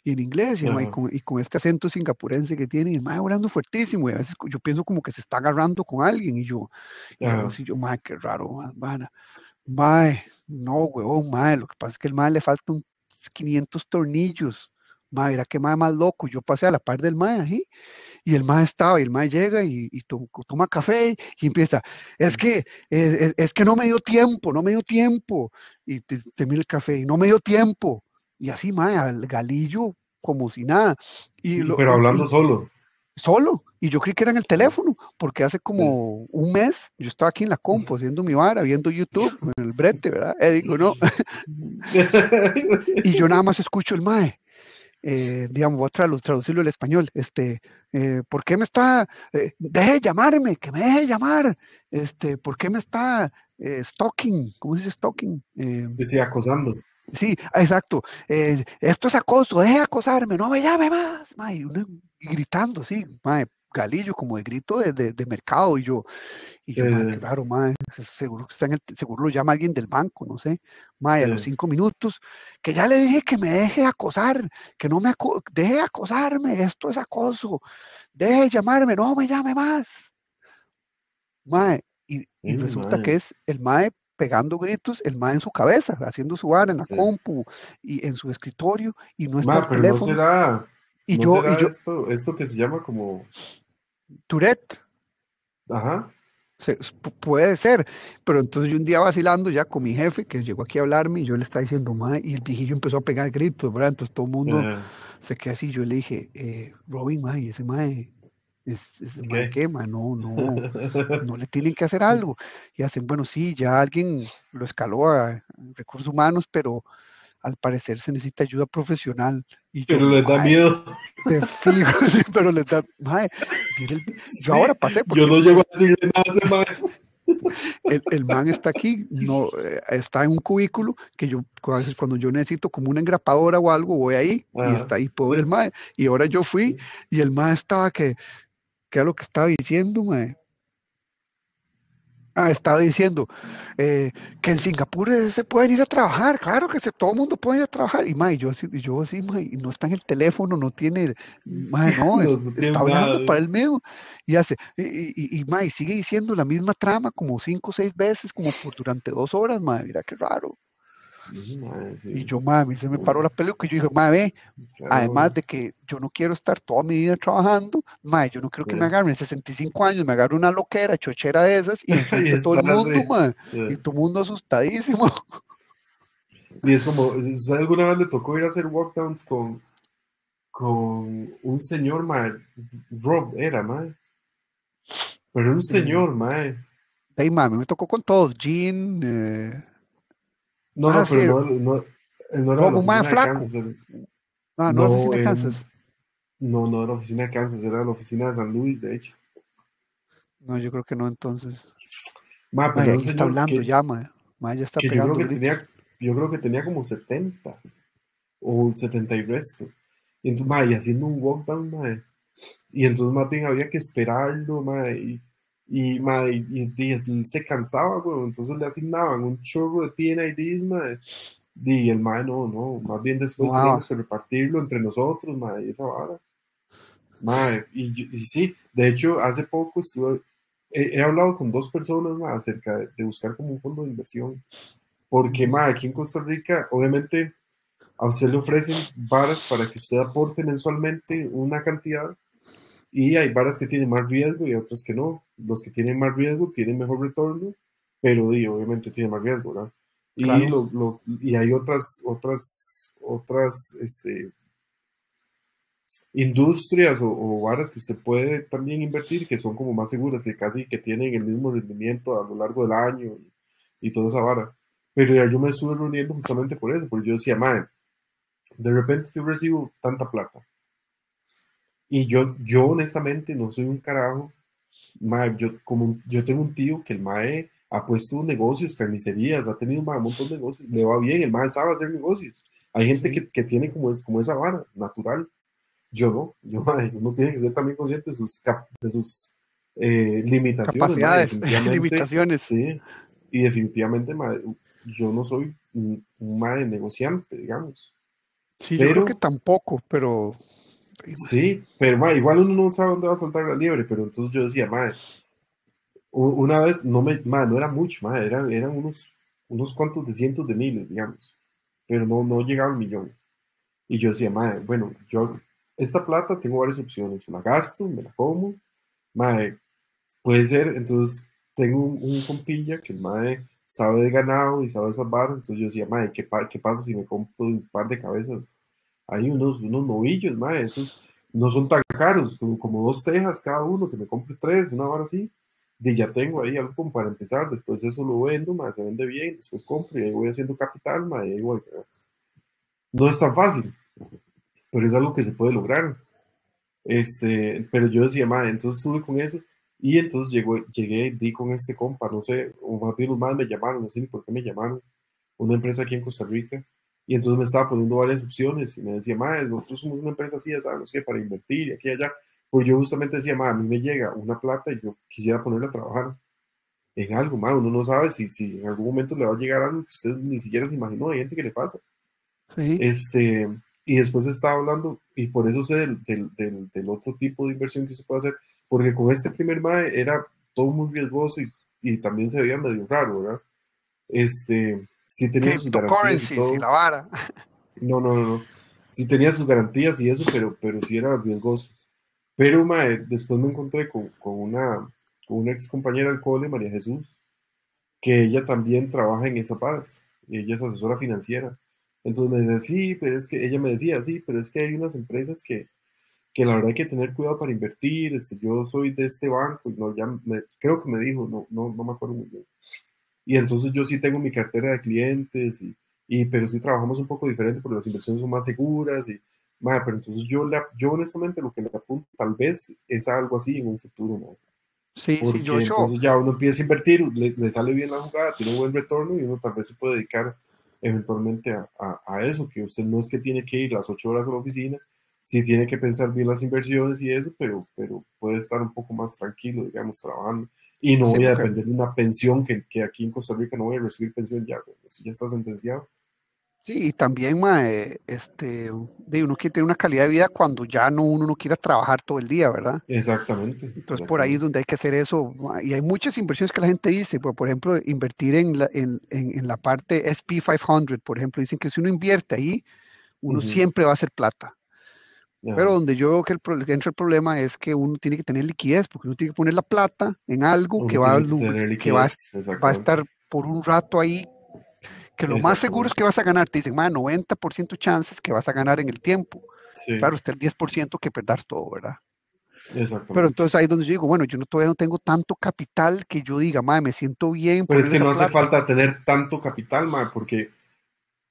y en inglés, y, con, este acento singapurense que tiene, y el mae hablando fuertísimo, y a veces yo pienso como que se está agarrando con alguien, y yo, y así yo, mae, qué raro, mae, mae, no, huevón, mae, lo que pasa es que el mae le faltan 500 tornillos, mae, era que mae más loco, yo pasé a la par del mae, y Y el mae estaba, y el mae llega y, toma café y empieza, es que, es, que no me dio tiempo, no me dio tiempo. Y te, mira el café, y no me dio tiempo. Y así, mae, al galillo, como si nada. Y pero hablando solo. Solo. Y yo creí que era en el teléfono, porque hace como un mes yo estaba aquí en la compu haciendo mi vara, viendo YouTube, <laughs> en el brete, ¿verdad? Y digo, no. <laughs> y yo nada más escucho el mae. Eh, digamos, voy a traducirlo al español, este, eh, ¿por qué me está, eh, deje de llamarme, que me deje de llamar, este, ¿por qué me está stalking? ¿Cómo se dice stalking? Decía acosando. Sí, exacto. esto es acoso, deje de acosarme, no me llame más. y, gritando, sí, galillo, como de grito de, de, mercado. Y yo, y yo, claro, seguro, está en el, seguro lo llama alguien del banco, no sé. Mae, a los cinco minutos, que ya le dije que me deje acosar, que no me deje acosarme, esto es acoso, deje de llamarme, no me llame más. Mae, y, y resulta que es el Mae pegando gritos, el mae en su cabeza, haciendo su vara en la compu y en su escritorio y no está el teléfono. No será, y yo, y yo, esto, esto que se llama como Tourette. Ajá. puede ser, pero entonces yo un día vacilando ya con mi jefe que llegó aquí a hablarme y yo le estaba diciendo, mae, y el viejillo empezó a pegar gritos, ¿verdad? Entonces todo el mundo se quedó así. Yo le dije, eh, Robin, mae, ese mae, es, ese mae quema, no, no, <laughs> no le tienen que hacer algo. Y hacen, bueno, sí, ya alguien lo escaló a recursos humanos, pero al parecer se necesita ayuda profesional. Y pero les da miedo. Te fijo, <laughs> pero les da. yo ahora pasé. Yo no llego a decirle nada ese mae. <laughs> El, el, man está aquí, no, eh, está en un cubículo que yo, cuando yo necesito como una engrapadora o algo, voy ahí y está ahí, pobre el mae. Y ahora yo fui y el mae estaba que, ¿qué es lo que estaba diciendo, mae? Ah, estaba diciendo eh, que en Singapur se pueden ir a trabajar, claro que se, todo el mundo puede ir a trabajar. Y mae, yo así, yo así, mae, no está en el teléfono, no tiene, <laughs> mae, no, está hablando para él mismo. Y hace, y, y, y sigue diciendo la misma trama como cinco o seis veces, como por durante dos horas, mae, mira qué raro. Y yo, mami, se me paró la película y yo dije, madre, además de que yo no quiero estar toda mi vida trabajando, madre, yo no creo que me agarren 65 años, me agarre una loquera, chochera de esas y, <laughs> y todo el mundo, madre, y todo el mundo asustadísimo. <laughs> Y es como, ¿sabes alguna vez le tocó ir a hacer walkdowns con, con un señor, madre? Rob era, madre. Pero un señor, madre. Hey, mami, me tocó con todos, Jean, eh, no, no, ah, pero no, no, no era no, más flaco. Ah, no, no, oficina de Kansas. No, no era la oficina de Kansas, era la oficina de San Luis, de hecho. No, yo creo que no, entonces. Ma, pero ma, está hablando ya, ma. ma ya está pegando yo creo, que tenía, yo creo que tenía como 70 o 70 y resto. Y entonces, ma, y haciendo un walkdown, ma. Y entonces más bien había que esperarlo, ma, y y, y, se cansaba, güey, entonces le asignaban un chorro de PNIDs, madre. Y el madre, no, no, más bien después teníamos que repartirlo entre nosotros, madre, y esa vara. Madre, y, sí, de hecho, hace poco estuve, he, hablado con dos personas más acerca de, buscar como un fondo de inversión. Porque, madre, aquí en Costa Rica, obviamente, a usted le ofrecen varas para que usted aporte mensualmente una cantidad y hay varas que tienen más riesgo y otras que no. Los que tienen más riesgo tienen mejor retorno, pero y, obviamente tienen más riesgo, ¿verdad? Y, lo, y hay otras, otras, otras este, industrias o, varas que usted puede también invertir que son como más seguras, que casi que tienen el mismo rendimiento a lo largo del año y, toda esa vara. Pero ya yo me estuve reuniendo justamente por eso, porque yo decía, madre, de repente yo recibo tanta plata y yo, yo honestamente no soy un carajo. yo, como, yo tengo un tío que el mae ha puesto negocios, carnicerías, ha tenido un montón de negocios, le va bien, el mae sabe hacer negocios. Hay gente que, que, tiene como, es, como esa vara natural. Yo no, yo, <laughs> mae, uno tiene que ser también consciente de sus, de sus eh, limitaciones. Capacidades, <laughs> limitaciones. Sí, y definitivamente yo no soy un, mae negociante, digamos. Sí, yo creo que tampoco, pero Sí, pero igual uno no sabe dónde va a soltar la liebre, pero entonces yo decía, madre, una vez, no me, no era mucho, madre, eran, eran unos, unos cuantos de cientos de miles, digamos, pero no, no llegaba al millón. Y yo decía, madre, bueno, yo esta plata tengo varias opciones, la gasto, me la como, mae, puede ser, entonces tengo un, compilla que el mae sabe de ganado y sabe salvar, entonces yo decía, mae, ¿qué, ¿qué, pasa si me compro un par de cabezas? Hay unos, unos novillos, mae, esos no son tan caros, como, dos tejas cada uno, que me compre tres, una hora así, y ya tengo ahí algo como para empezar, después eso lo vendo, mae, se vende bien, después compro y ahí voy haciendo capital, mae, y ahí voy. No es tan fácil, pero es algo que se puede lograr. Este, pero yo decía, madre, entonces estuve con eso y entonces llegó, llegué, di con este compa, no sé, o más bien los más me llamaron, no sé ni por qué me llamaron, una empresa aquí en Costa Rica, y entonces me estaba poniendo varias opciones y me decía, madre, nosotros somos una empresa así, ya sabemos que para invertir y aquí y allá, pues yo justamente decía, madre, a mí me llega una plata y yo quisiera ponerla a trabajar en algo, madre, uno no sabe si, si en algún momento le va a llegar algo que usted ni siquiera se imaginó, hay gente que le pasa. Sí. Este, y después estaba hablando, y por eso sé del, del, del, otro tipo de inversión que se puede hacer, porque con este primer MAE era todo muy riesgoso y, y también se veía medio raro, ¿verdad? Este, sí tenía sus garantías. Y todo. la vara. No, no, no, no. Sí tenía sus garantías y eso, pero, pero sí era riesgoso. Pero mae, después me encontré con, con, una, con una ex compañera del cole, María Jesús, que ella también trabaja en esa parte. Ella es asesora financiera. Entonces me decía, sí, pero es que ella me decía, sí, pero es que hay unas empresas que, que la verdad hay que tener cuidado para invertir. Este, yo soy de este banco, y no, ya me, creo que me dijo, no, no, no me acuerdo muy bien. Y entonces yo sí tengo mi cartera de clientes, y, y pero sí trabajamos un poco diferente porque las inversiones son más seguras. Y, madre, pero entonces yo, le, yo honestamente lo que le apunto tal vez es algo así en un futuro, ¿no? Sí, porque sí, yo, entonces ya uno empieza a invertir, le, le, sale bien la jugada, tiene un buen retorno y uno tal vez se puede dedicar eventualmente a, a, eso, que usted no es que tiene que ir las ocho horas a la oficina, sí tiene que pensar bien las inversiones y eso, pero, pero puede estar un poco más tranquilo, digamos, trabajando. Y no voy a depender de una pensión que, que, aquí en Costa Rica no voy a recibir pensión ya, eso ya está sentenciado. Sí, y también, mae, este, de uno quiere tener una calidad de vida cuando ya no uno no quiera trabajar todo el día, ¿verdad? Exactamente. Entonces por ahí es donde hay que hacer eso. Y hay muchas inversiones que la gente dice, por, ejemplo, invertir en la, en, en, la parte SP500, por ejemplo, dicen que si uno invierte ahí, uno siempre va a hacer plata. Pero donde yo veo que, el, que entra el problema es que uno tiene que tener liquidez, porque uno tiene que poner la plata en algo que, va, que va, va, a estar por un rato ahí que lo más seguro es que vas a ganar. Te dicen, más 90% chances que vas a ganar en el tiempo. Claro, está el 10% que perder todo, ¿verdad? Pero entonces ahí es donde yo digo, bueno, yo no, todavía no tengo tanto capital que yo diga, madre, me siento bien. Pero es que no hace falta tener tanto capital, madre, porque,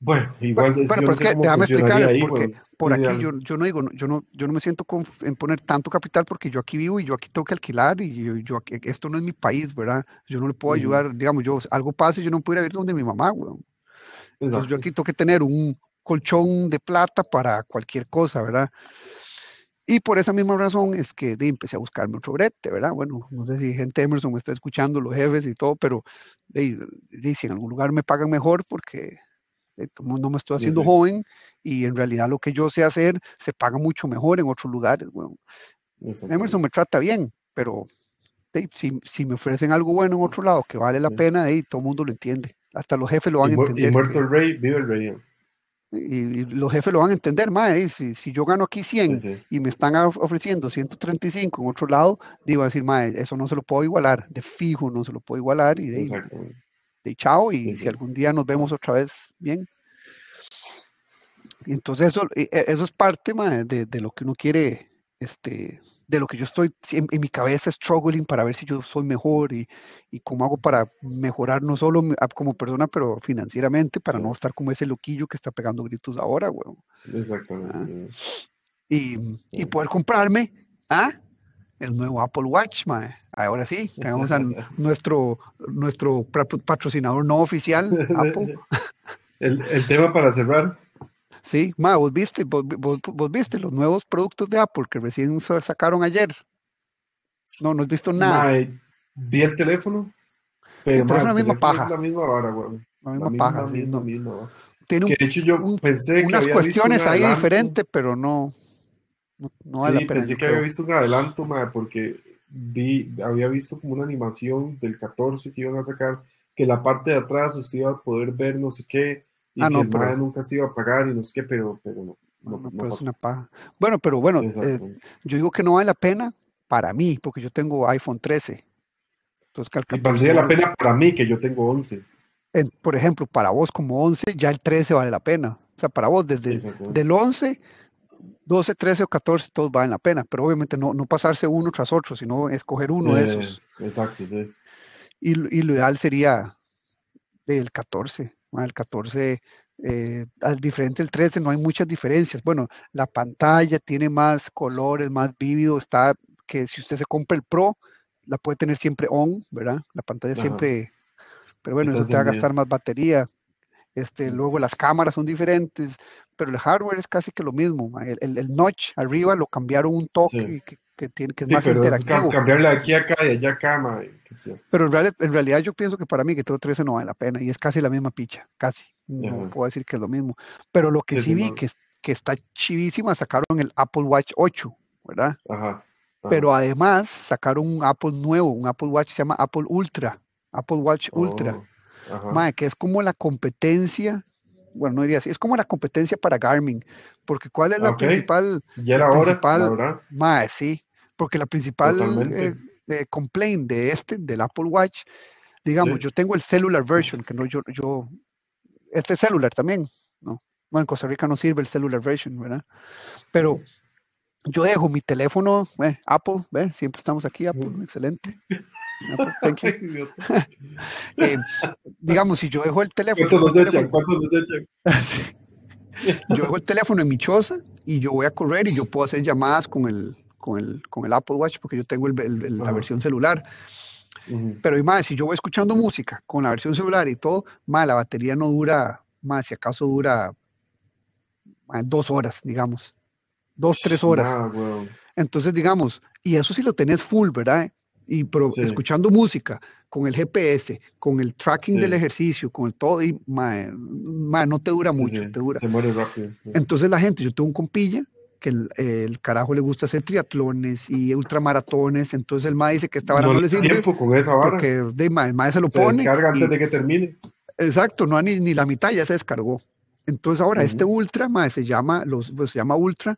bueno, igual bueno, pero, es que déjame explicar, ahí, porque por aquí yo, yo, no digo, yo no, yo no me siento en poner tanto capital porque yo aquí vivo y yo aquí tengo que alquilar y yo, yo esto no es mi país, ¿verdad? Yo no le puedo ayudar, digamos, yo algo pasa y yo no puedo ir a ver donde mi mamá, güey. Entonces yo aquí tengo que tener un colchón de plata para cualquier cosa, ¿verdad? Y por esa misma razón es que de, empecé a buscarme otro brete, ¿verdad? Bueno, no sé si gente Emerson me está escuchando, los jefes y todo, pero de, si en algún lugar me pagan mejor porque no me estoy haciendo joven y en realidad lo que yo sé hacer se paga mucho mejor en otros lugares. Bueno, Emerson me trata bien, pero si, si, me ofrecen algo bueno en otro lado que vale la pena, todo el mundo lo entiende. Hasta los jefes lo van a entender. Y muerto el rey, vive el rey. Y, los jefes lo van a entender, más. Si, si, yo gano aquí 100 y me están ofreciendo 135 en otro lado, digo a decir, mae, eso no se lo puedo igualar, de fijo no se lo puedo igualar y de, de chao y si algún día nos vemos otra vez, bien. Entonces eso, e, e, eso es parte de, de, lo que uno quiere este, de lo que yo estoy en, mi cabeza struggling para ver si yo soy mejor y, y, cómo hago para mejorar no solo como persona, pero financieramente, para no estar como ese loquillo que está pegando gritos ahora, güey. Exactamente. Y, y, poder comprarme ¿ah? el nuevo Apple Watch, mae. Ahora sí, <laughs> tenemos a nuestro, nuestro patrocinador no oficial, <laughs> Apple. el, el tema para cerrar Sí, ma, vos viste, vos, viste los nuevos productos de Apple que recién sacaron ayer. No, no has visto nada. vi el teléfono, pero es la misma paja. la misma vara, güey. La misma paja, misma, misma, Tiene que de hecho yo pensé unas que cuestiones ahí diferentes, pero no, no, sí, pensé que había visto un adelanto, ma, porque vi, había visto como una animación del 14 que iban a sacar, que la parte de atrás usted iba a poder ver no sé qué, y ah, que no, el nunca se iba a pagar y no sé qué, pero, pero no. No, es una paja. Bueno, pero bueno, eh, yo digo que no vale la pena para mí, porque yo tengo iPhone 13. Entonces, valdría la pena para mí, que yo tengo 11. por ejemplo, para vos como 11, ya el 13 vale la pena. O sea, para vos desde del 11, 12, 13 o 14, todos valen la pena. Pero obviamente no, no pasarse uno tras otro, sino escoger uno de esos. Exacto, sí. Y, y, lo ideal sería del 14. El 14 eh, al diferente del 13 no hay muchas diferencias. Bueno, la pantalla tiene más colores, más vívido, está que si usted se compra el Pro, la puede tener siempre on, ¿verdad? La pantalla siempre, pero bueno, eso te va a gastar más batería. Este, luego las cámaras son diferentes, pero el hardware es casi que lo mismo. El, el, notch arriba lo cambiaron un toque que, que, tiene, que es más interactivo. Es cambiarle aquí a acá y allá acá, Pero en realidad, en realidad yo pienso que para mí que todo 13 no vale la pena y es casi la misma picha, casi. No puedo decir que es lo mismo. Pero lo que sí, vi que, que está chivísima, sacaron el Apple Watch 8, ¿verdad? Ajá. Pero además sacaron un Apple nuevo, un Apple Watch se llama Apple Ultra, Apple Watch Ultra, oh, que es como la competencia, bueno, no diría así, es como la competencia para Garmin, porque ¿cuál es la principal? Ya era hora, Mae, sí, porque la principal eh, eh, complaint de este, del Apple Watch, digamos, yo tengo el cellular version, que no yo, yo, este celular también, ¿no? Bueno, en Costa Rica no sirve el cellular version, ¿verdad? Pero yo dejo mi teléfono, eh, Apple, ¿ve? siempre estamos aquí, Apple, excelente. <laughs> thank you. <laughs> Eh, digamos, si yo dejo el teléfono. ¿Cuántos nos echan? ¿Cuántos nos echan? <laughs> yo dejo el teléfono en mi choza y yo voy a correr y yo puedo hacer llamadas con el, con el, con el Apple Watch porque yo tengo el, la versión celular. Pero más, si yo voy escuchando música con la versión celular y todo, más la batería no dura, más si acaso dura dos horas, digamos dos, tres horas. Entonces, digamos, y eso sí lo tenés full, ¿verdad? Y pero escuchando música, con el GPS, con el tracking del ejercicio, con el todo, y no te dura mucho, te dura. Se muere rápido. Entonces la gente, yo tengo un compilla que el, carajo le gusta hacer triatlones y ultramaratones, entonces el ma dice que esta vara no, le sirve. tiempo con esa vara. Porque de, el ma se lo pone. Se descarga antes de que termine. Exacto, no ni, ni la mitad ya se descargó. Entonces ahora este Ultra, se llama, los, pues, se llama Ultra,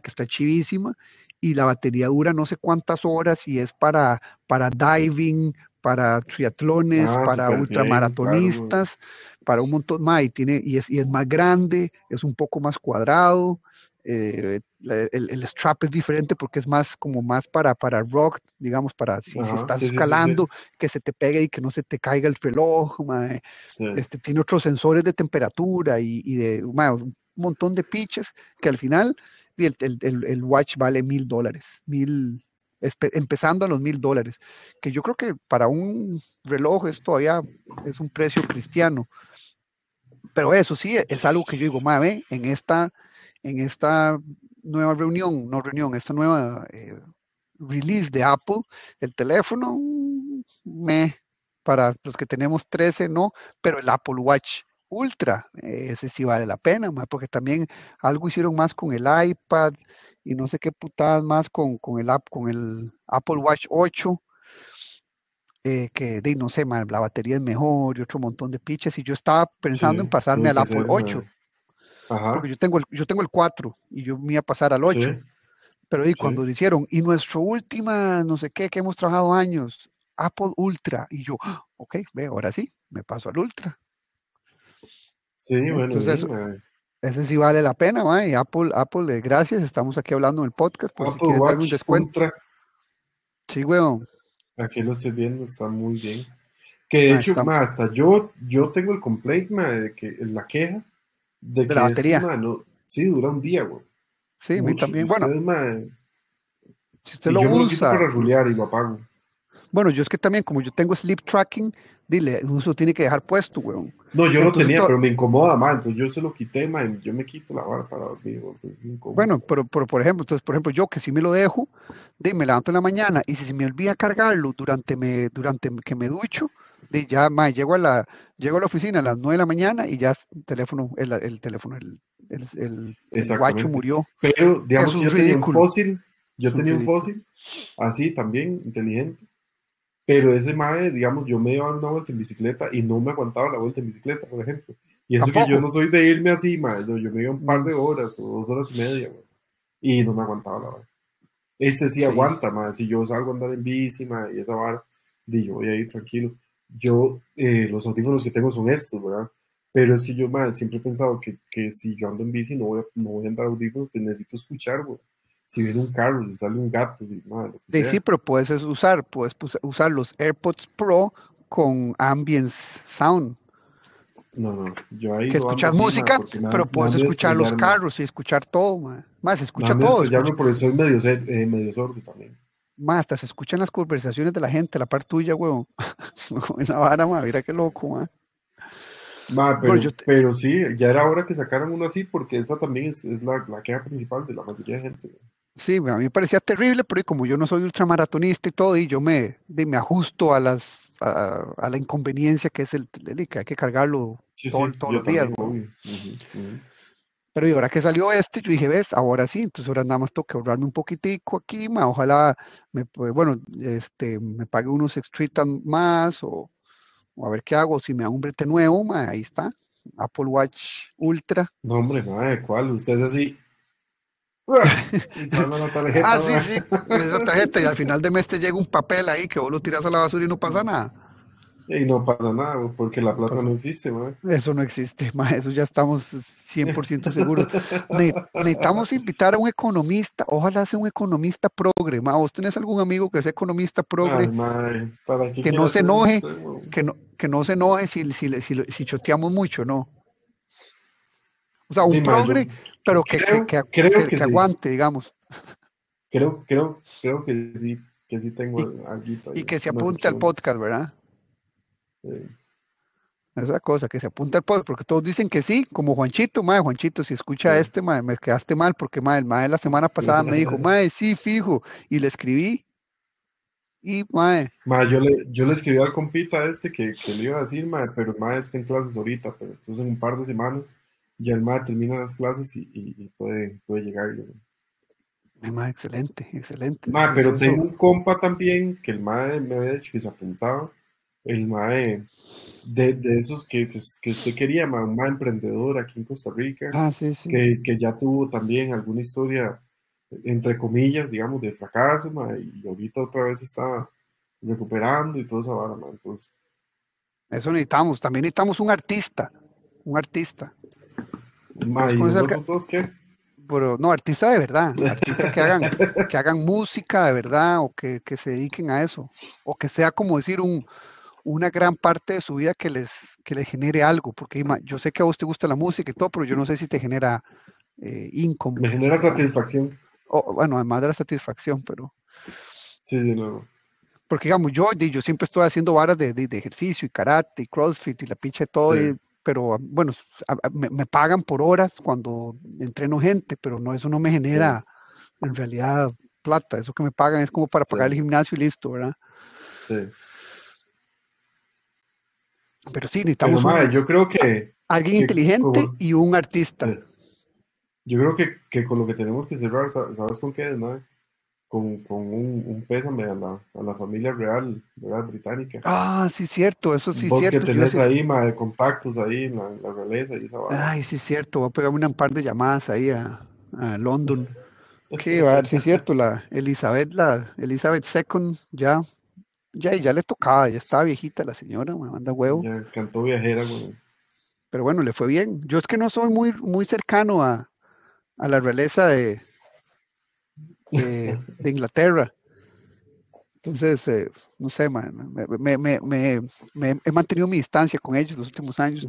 que está chivísima y la batería dura no sé cuántas horas y es para, para diving, para triatlones, ah, para ultramaratonistas, para un montón más, y, tiene, y, es, y es más grande, es un poco más cuadrado, eh, el, strap es diferente porque es más como más para, para rock, digamos, para si, estás escalando, que se te pegue y que no se te caiga el reloj. Este, tiene otros sensores de temperatura y, de un montón de pitches que al final el, el, watch vale mil dólares, mil, empezando a los mil dólares, que yo creo que para un reloj es todavía es un precio cristiano. Pero eso sí, es algo que yo digo, madre, en esta en esta nueva reunión, no reunión, esta nueva eh, release de Apple, el teléfono, me, para los que tenemos 13, no, pero el Apple Watch Ultra, ese sí vale la pena, porque también algo hicieron más con el iPad y no sé qué putadas más con, con, el, con el Apple Watch 8. Eh, que de no sé, la batería es mejor y otro montón de pitches. Y yo estaba pensando en pasarme al Apple 8. Porque yo tengo, el, yo tengo el 4 y yo me iba a pasar al 8. Pero y cuando lo hicieron, y nuestro última, no sé qué, que hemos trabajado años, Apple Ultra. Y yo, ah, ok, ve, ahora sí, me paso al Ultra. Sí, bueno. Entonces, ese sí vale la pena, ¿va? Y Apple, Apple, eh, gracias, estamos aquí hablando en el podcast. Por Apple si Watch un descuento. Ultra. Sí, weón. Aquí lo estoy viendo, está muy bien. Que de hecho, hasta yo, yo tengo el complaint, de que la queja de, la batería. sí, dura un día, güey. Sí, a mí también. Bueno, si usted lo yo usa. Lo para y lo apago. Bueno, yo es que también, como yo tengo sleep tracking, dile, uso tiene que dejar puesto, weón. No, yo lo tenía, pero me incomoda más. Yo se lo quité, man. Yo me quito la vara para dormir. Bueno, pero, por ejemplo, entonces, por ejemplo, yo que si me lo dejo, de, me levanto en la mañana y si se me olvida cargarlo durante, me, durante que me ducho, de ya, más llego a la, llego a la oficina a las 9 de la mañana y ya el teléfono, el, el teléfono, el, el, el guacho murió. Pero, digamos, yo tenía un fósil, yo tenía un fósil, así también, inteligente. Pero ese mae, digamos, yo me iba a una vuelta en bicicleta y no me aguantaba la vuelta en bicicleta, por ejemplo. Y eso que yo no soy de irme así, ma, yo, me iba un par de horas o dos horas y media, y no me aguantaba la vara. Este sí, aguanta, ma, si yo salgo a andar en bici, ma, y esa vara, di, yo voy a ir tranquilo. Yo, eh, los audífonos que tengo son estos, ¿verdad? Pero es que yo, ma, siempre he pensado que, que, si yo ando en bici no voy a, no voy a andar audífonos, pues necesito escuchar, güey si viene un carro, si sale un gato, sí, sí, pero puedes usar, puedes usar los AirPods Pro con ambience sound. No, no, yo ahí que escuchas música, pero puedes escuchar los carros y escuchar todo, más se escucha todo. Escucha... por eso soy medio, eh, medio sordo también. Más, hasta se escuchan las conversaciones de la gente, la parte tuya, huevón. <laughs> Esa vara, ma, mira qué loco, ma. Ma, pero, pero, sí, ya era hora que sacaran uno así, porque esa también es, es la, la, queja principal de la mayoría de gente. Sí, a mí me parecía terrible, pero como yo no soy ultramaratonista y todo, y yo me, me ajusto a las a, la inconveniencia que es el, que hay que cargarlo todos los días. Pero y ahora que salió este, yo dije, ves, ahora sí, entonces ahora nada más tengo que ahorrarme un poquitico aquí, ojalá me, bueno, este, me pague unos street más o, a ver qué hago, si me da un brete nuevo, ahí está, Apple Watch Ultra. No, hombre, no, ¿cuál? Usted es así, ah, sí, sí, esa tarjeta y al final de mes te llega un papel ahí que vos lo tiras a la basura y no pasa nada. Y no pasa nada, porque la plata no existe, Eso no existe, <laughs> eso ya estamos 100% seguros. necesitamos invitar a un economista, ojalá sea un economista progre, ¿Vos tenés algún amigo que sea economista progre? que no se enoje, que no, que no se enoje si, si, si, si choteamos mucho, ¿no? O sea, un progre, pero que, que, aguante, digamos. Creo, creo, creo que sí, que sí tengo algo. Y que se apunte al podcast, ¿verdad? Sí. Esa es la cosa, que se apunte al podcast, porque todos dicen que sí, como Juanchito, madre, Juanchito, si escucha este, madre, me quedaste mal, porque madre, madre la semana pasada me dijo, madre, sí, fijo, y le escribí, y madre. madre yo, le, yo le escribí al compita este que, que le iba a decir, madre, pero madre está en clases ahorita, pero entonces en un par de semanas ya el MAE termina las clases y, puede, puede llegar. MAE, excelente, excelente. MAE, pero tengo un compa también que el MAE me había dicho que se apuntaba. El MAE de, de esos que, que, usted quería, un MAE emprendedor aquí en Costa Rica. Ah, sí, sí. Que, que ya tuvo también alguna historia, entre comillas, digamos, de fracaso, MAE, y ahorita otra vez está recuperando y todo esa vara, Entonces. Eso necesitamos. También necesitamos un artista. Un artista. ¿Y qué? Pero, no, artistas de verdad, artistas que hagan, <laughs> que hagan música de verdad o que, se dediquen a eso, o que sea como decir un, una gran parte de su vida que les, que les genere algo, porque yo sé que a vos te gusta la música y todo, pero yo no sé si te genera eh, income. Me genera satisfacción. O, bueno, además de la satisfacción, pero... Sí, sí, no. Porque digamos, yo, yo siempre estoy haciendo varas de, de, ejercicio y karate y crossfit y la pinche todo, y pero bueno, me, pagan por horas cuando entreno gente, pero no, eso no me genera en realidad plata, eso que me pagan es como para pagar el gimnasio y listo, ¿verdad? Sí. Pero sí, necesitamos yo creo que alguien inteligente y un artista. Yo creo que, que, con lo que tenemos que cerrar, ¿sabes con qué es, no? Con, con un, un, pésame a la, a la familia real, ¿verdad? Británica. Ah, sí, cierto, eso sí, Vos cierto. que tenés ahí, ma, de contactos ahí en la, la realeza y esa Ay, sí, cierto, voy a pegar un par de llamadas ahí a, a London. Qué <laughs> va, sí, cierto, la Elizabeth, la Elizabeth II, ya, ya, ya le tocaba, ya estaba viejita la señora, me manda huevo. Ya cantó viajera, güey. Pero bueno, le fue bien. Yo es que no soy muy, muy cercano a, a la realeza de, de, Inglaterra. Entonces, eh, no sé, me, me, me, he mantenido mi distancia con ellos los últimos años.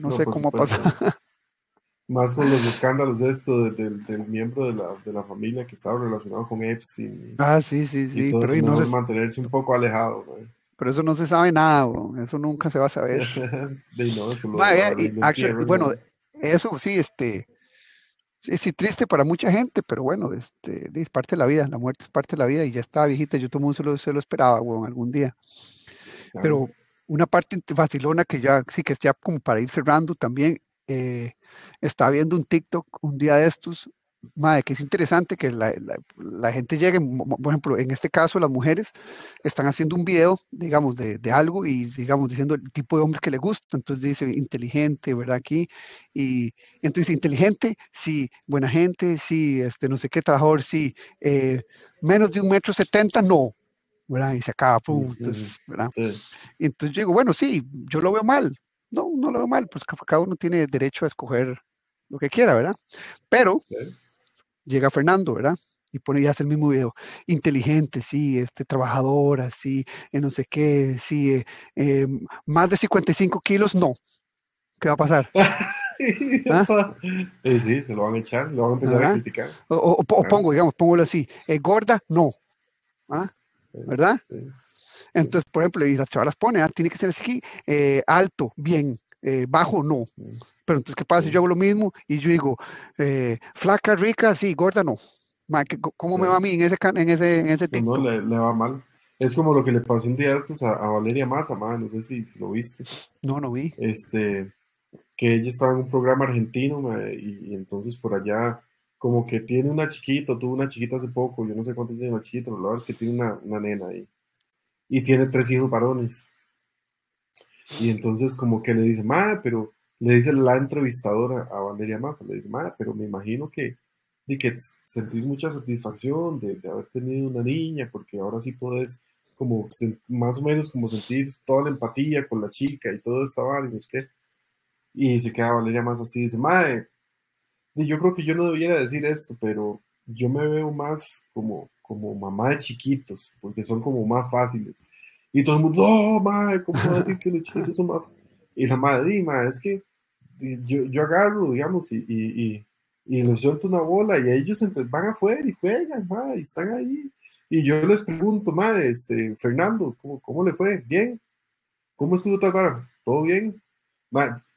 no, sé cómo ha pasado. <laughs> Más con los escándalos de esto, del, del miembro de la, de la, familia que estaba relacionado con Epstein. ah, sí, sí, sí. pero no se... mantenerse un poco alejado. Pero eso no se sabe nada, eso nunca se va a saber. bueno, eso sí, este, es sí, triste para mucha gente, pero bueno, este, es parte de la vida, la muerte es parte de la vida y ya está viejita, yo todo el mundo se lo, esperaba, bueno, algún día. Pero una parte vacilona que ya, sí, que ya como para ir cerrando también, eh, estaba viendo un TikTok un día de estos madre, que es interesante que la, gente llegue, por ejemplo, en este caso las mujeres están haciendo un video, digamos, de, algo y, digamos, diciendo el tipo de hombre que le gusta, entonces dice inteligente, ¿verdad? Aquí, y entonces inteligente, sí, buena gente, sí, este, no sé qué, trabajador, sí, eh, menos de un metro setenta, no, ¿verdad? Y se acaba, pum, entonces, ¿verdad? Y entonces yo digo, bueno, sí, yo lo veo mal, no, no lo veo mal, pues cada uno tiene derecho a escoger lo que quiera, ¿verdad? Pero llega Fernando, ¿verdad? Y pone y hace el mismo video. Inteligente, sí, este, trabajadora, sí, eh, no sé qué, sí, eh, eh, más de 55 kilos, no. ¿Qué va a pasar? <laughs> ¿Ah? Sí, se lo van a echar, lo van a empezar a criticar. O, pongo, digamos, póngalo así, gorda, no. ¿Ah? ¿Verdad? Entonces, por ejemplo, y las chavalas pone, ah, tiene que ser así, alto, bien, bajo, no. Pero entonces, ¿qué pasa si yo hago lo mismo y yo digo, eh, flaca, rica, sí, gorda, no? ¿Cómo me va a mí en ese, en ese, en ese No, le, va mal. Es como lo que le pasó un día a estos a, Valeria Massa, no sé si, si, lo viste. No, no vi. Este, que ella estaba en un programa argentino y, entonces por allá como que tiene una chiquita, tuvo una chiquita hace poco, yo no sé cuánto tiene la chiquita, pero la verdad es que tiene una, una nena ahí. Y tiene tres hijos varones. Y entonces como que le dice, ma, pero le dice la entrevistadora a Valeria Massa, le dice, madre, pero me imagino que, que sentís mucha satisfacción de, haber tenido una niña, porque ahora sí podés como más o menos como sentir toda la empatía con la chica y todo esta y qué. Y se queda Valeria Massa así, dice, madre, yo creo que yo no debiera decir esto, pero yo me veo más como, como mamá de chiquitos, porque son como más fáciles. Y todo el mundo, no, madre, ¿cómo decir que los chiquitos son más Y la madre, madre, es que yo, yo agarro, digamos, y, y, y, les suelto una bola y ellos van afuera y juegan, y están ahí. Y yo les pregunto, madre, este, Fernando, ¿cómo, ¿cómo, le fue? ¿Bien? ¿Cómo estuvo tal vara? ¿Todo bien?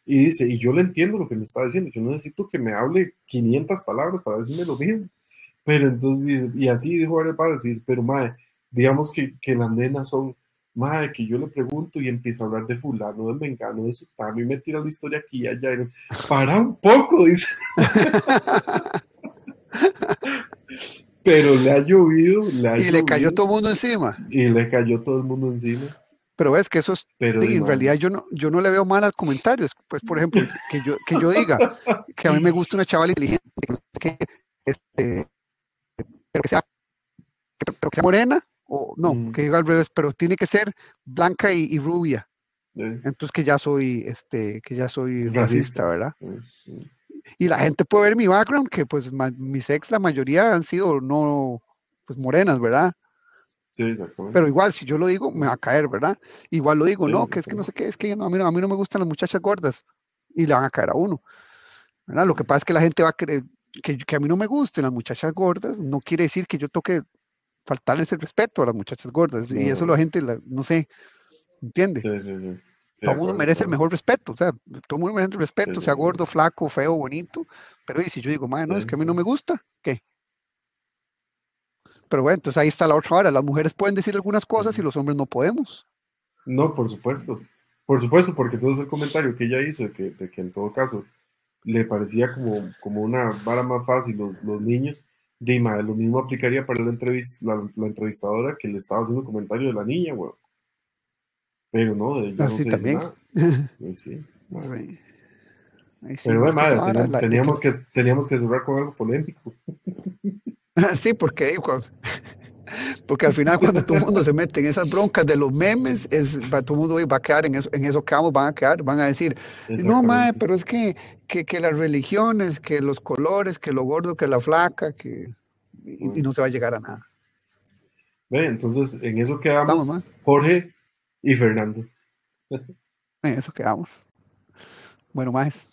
y dice, y yo le entiendo lo que me está diciendo, yo no necesito que me hable 500 palabras para decirme lo mismo. Pero entonces dice, y así dijo varias padres, dice, pero madre, digamos que, que las nenas son madre, que yo le pregunto y empieza a hablar de fulano, de mengano, de sutano, y me tira la historia aquí y allá. Y para un poco, <laughs> dice. Pero le ha llovido, le Y le cayó todo el mundo encima. Y le cayó todo el mundo encima. Pero ves que eso es, Pero, en realidad yo no, yo no le veo mal al comentario. Pues, por ejemplo, que yo, que yo diga que a mí me gusta una chavala inteligente, que, este, pero que sea, pero que sea morena, o no, mm. que diga al revés, pero tiene que ser blanca y, rubia. Entonces que ya soy, este, que ya soy racista, ¿verdad? Y la gente puede ver mi background, que pues mis ex, la mayoría han sido no, pues morenas, ¿verdad? Sí, Pero igual, si yo lo digo, me va a caer, ¿verdad? Igual lo digo, no, que es que no sé qué, es que no, a, mí, a mí no me gustan las muchachas gordas y le van a caer a uno. ¿verdad? Lo que pasa es que la gente va a creer que, que a mí no me gusten las muchachas gordas, no quiere decir que yo toque faltarles el respeto a las muchachas gordas. Y eso la gente, no sé, ¿entiende? Sí, sí, sí. todo el mundo merece el mejor respeto, o sea, todo el mundo merece el respeto, sea gordo, flaco, feo, bonito. Pero y si yo digo, no, es que a mí no me gusta, ¿qué? Pero bueno, entonces ahí está la otra hora. Las mujeres pueden decir algunas cosas y los hombres no podemos. No, por supuesto. Por supuesto, porque todo ese comentario que ella hizo de que, de que en todo caso le parecía como, como una vara más fácil los, los niños, Dima, lo mismo aplicaría para la, entrevista, la, entrevistadora que le estaba haciendo comentario de la niña, güey. Pero no, de ella no se también. nada. Pues sí, <laughs> Pero bueno, madre, teníamos, que, teníamos que cerrar con algo polémico. <laughs> sí, porque porque al final cuando todo el mundo se mete en esas <laughs> broncas de los memes, es, todo el mundo va a quedar en eso, en esos campos, van a quedar, van a decir, no, madre, pero es que, que, que, las religiones, que los colores, que lo gordo, que la flaca, que y, no se va a llegar a nada. Ve, entonces en eso quedamos Jorge y Fernando. <laughs> en eso quedamos. Bueno, más.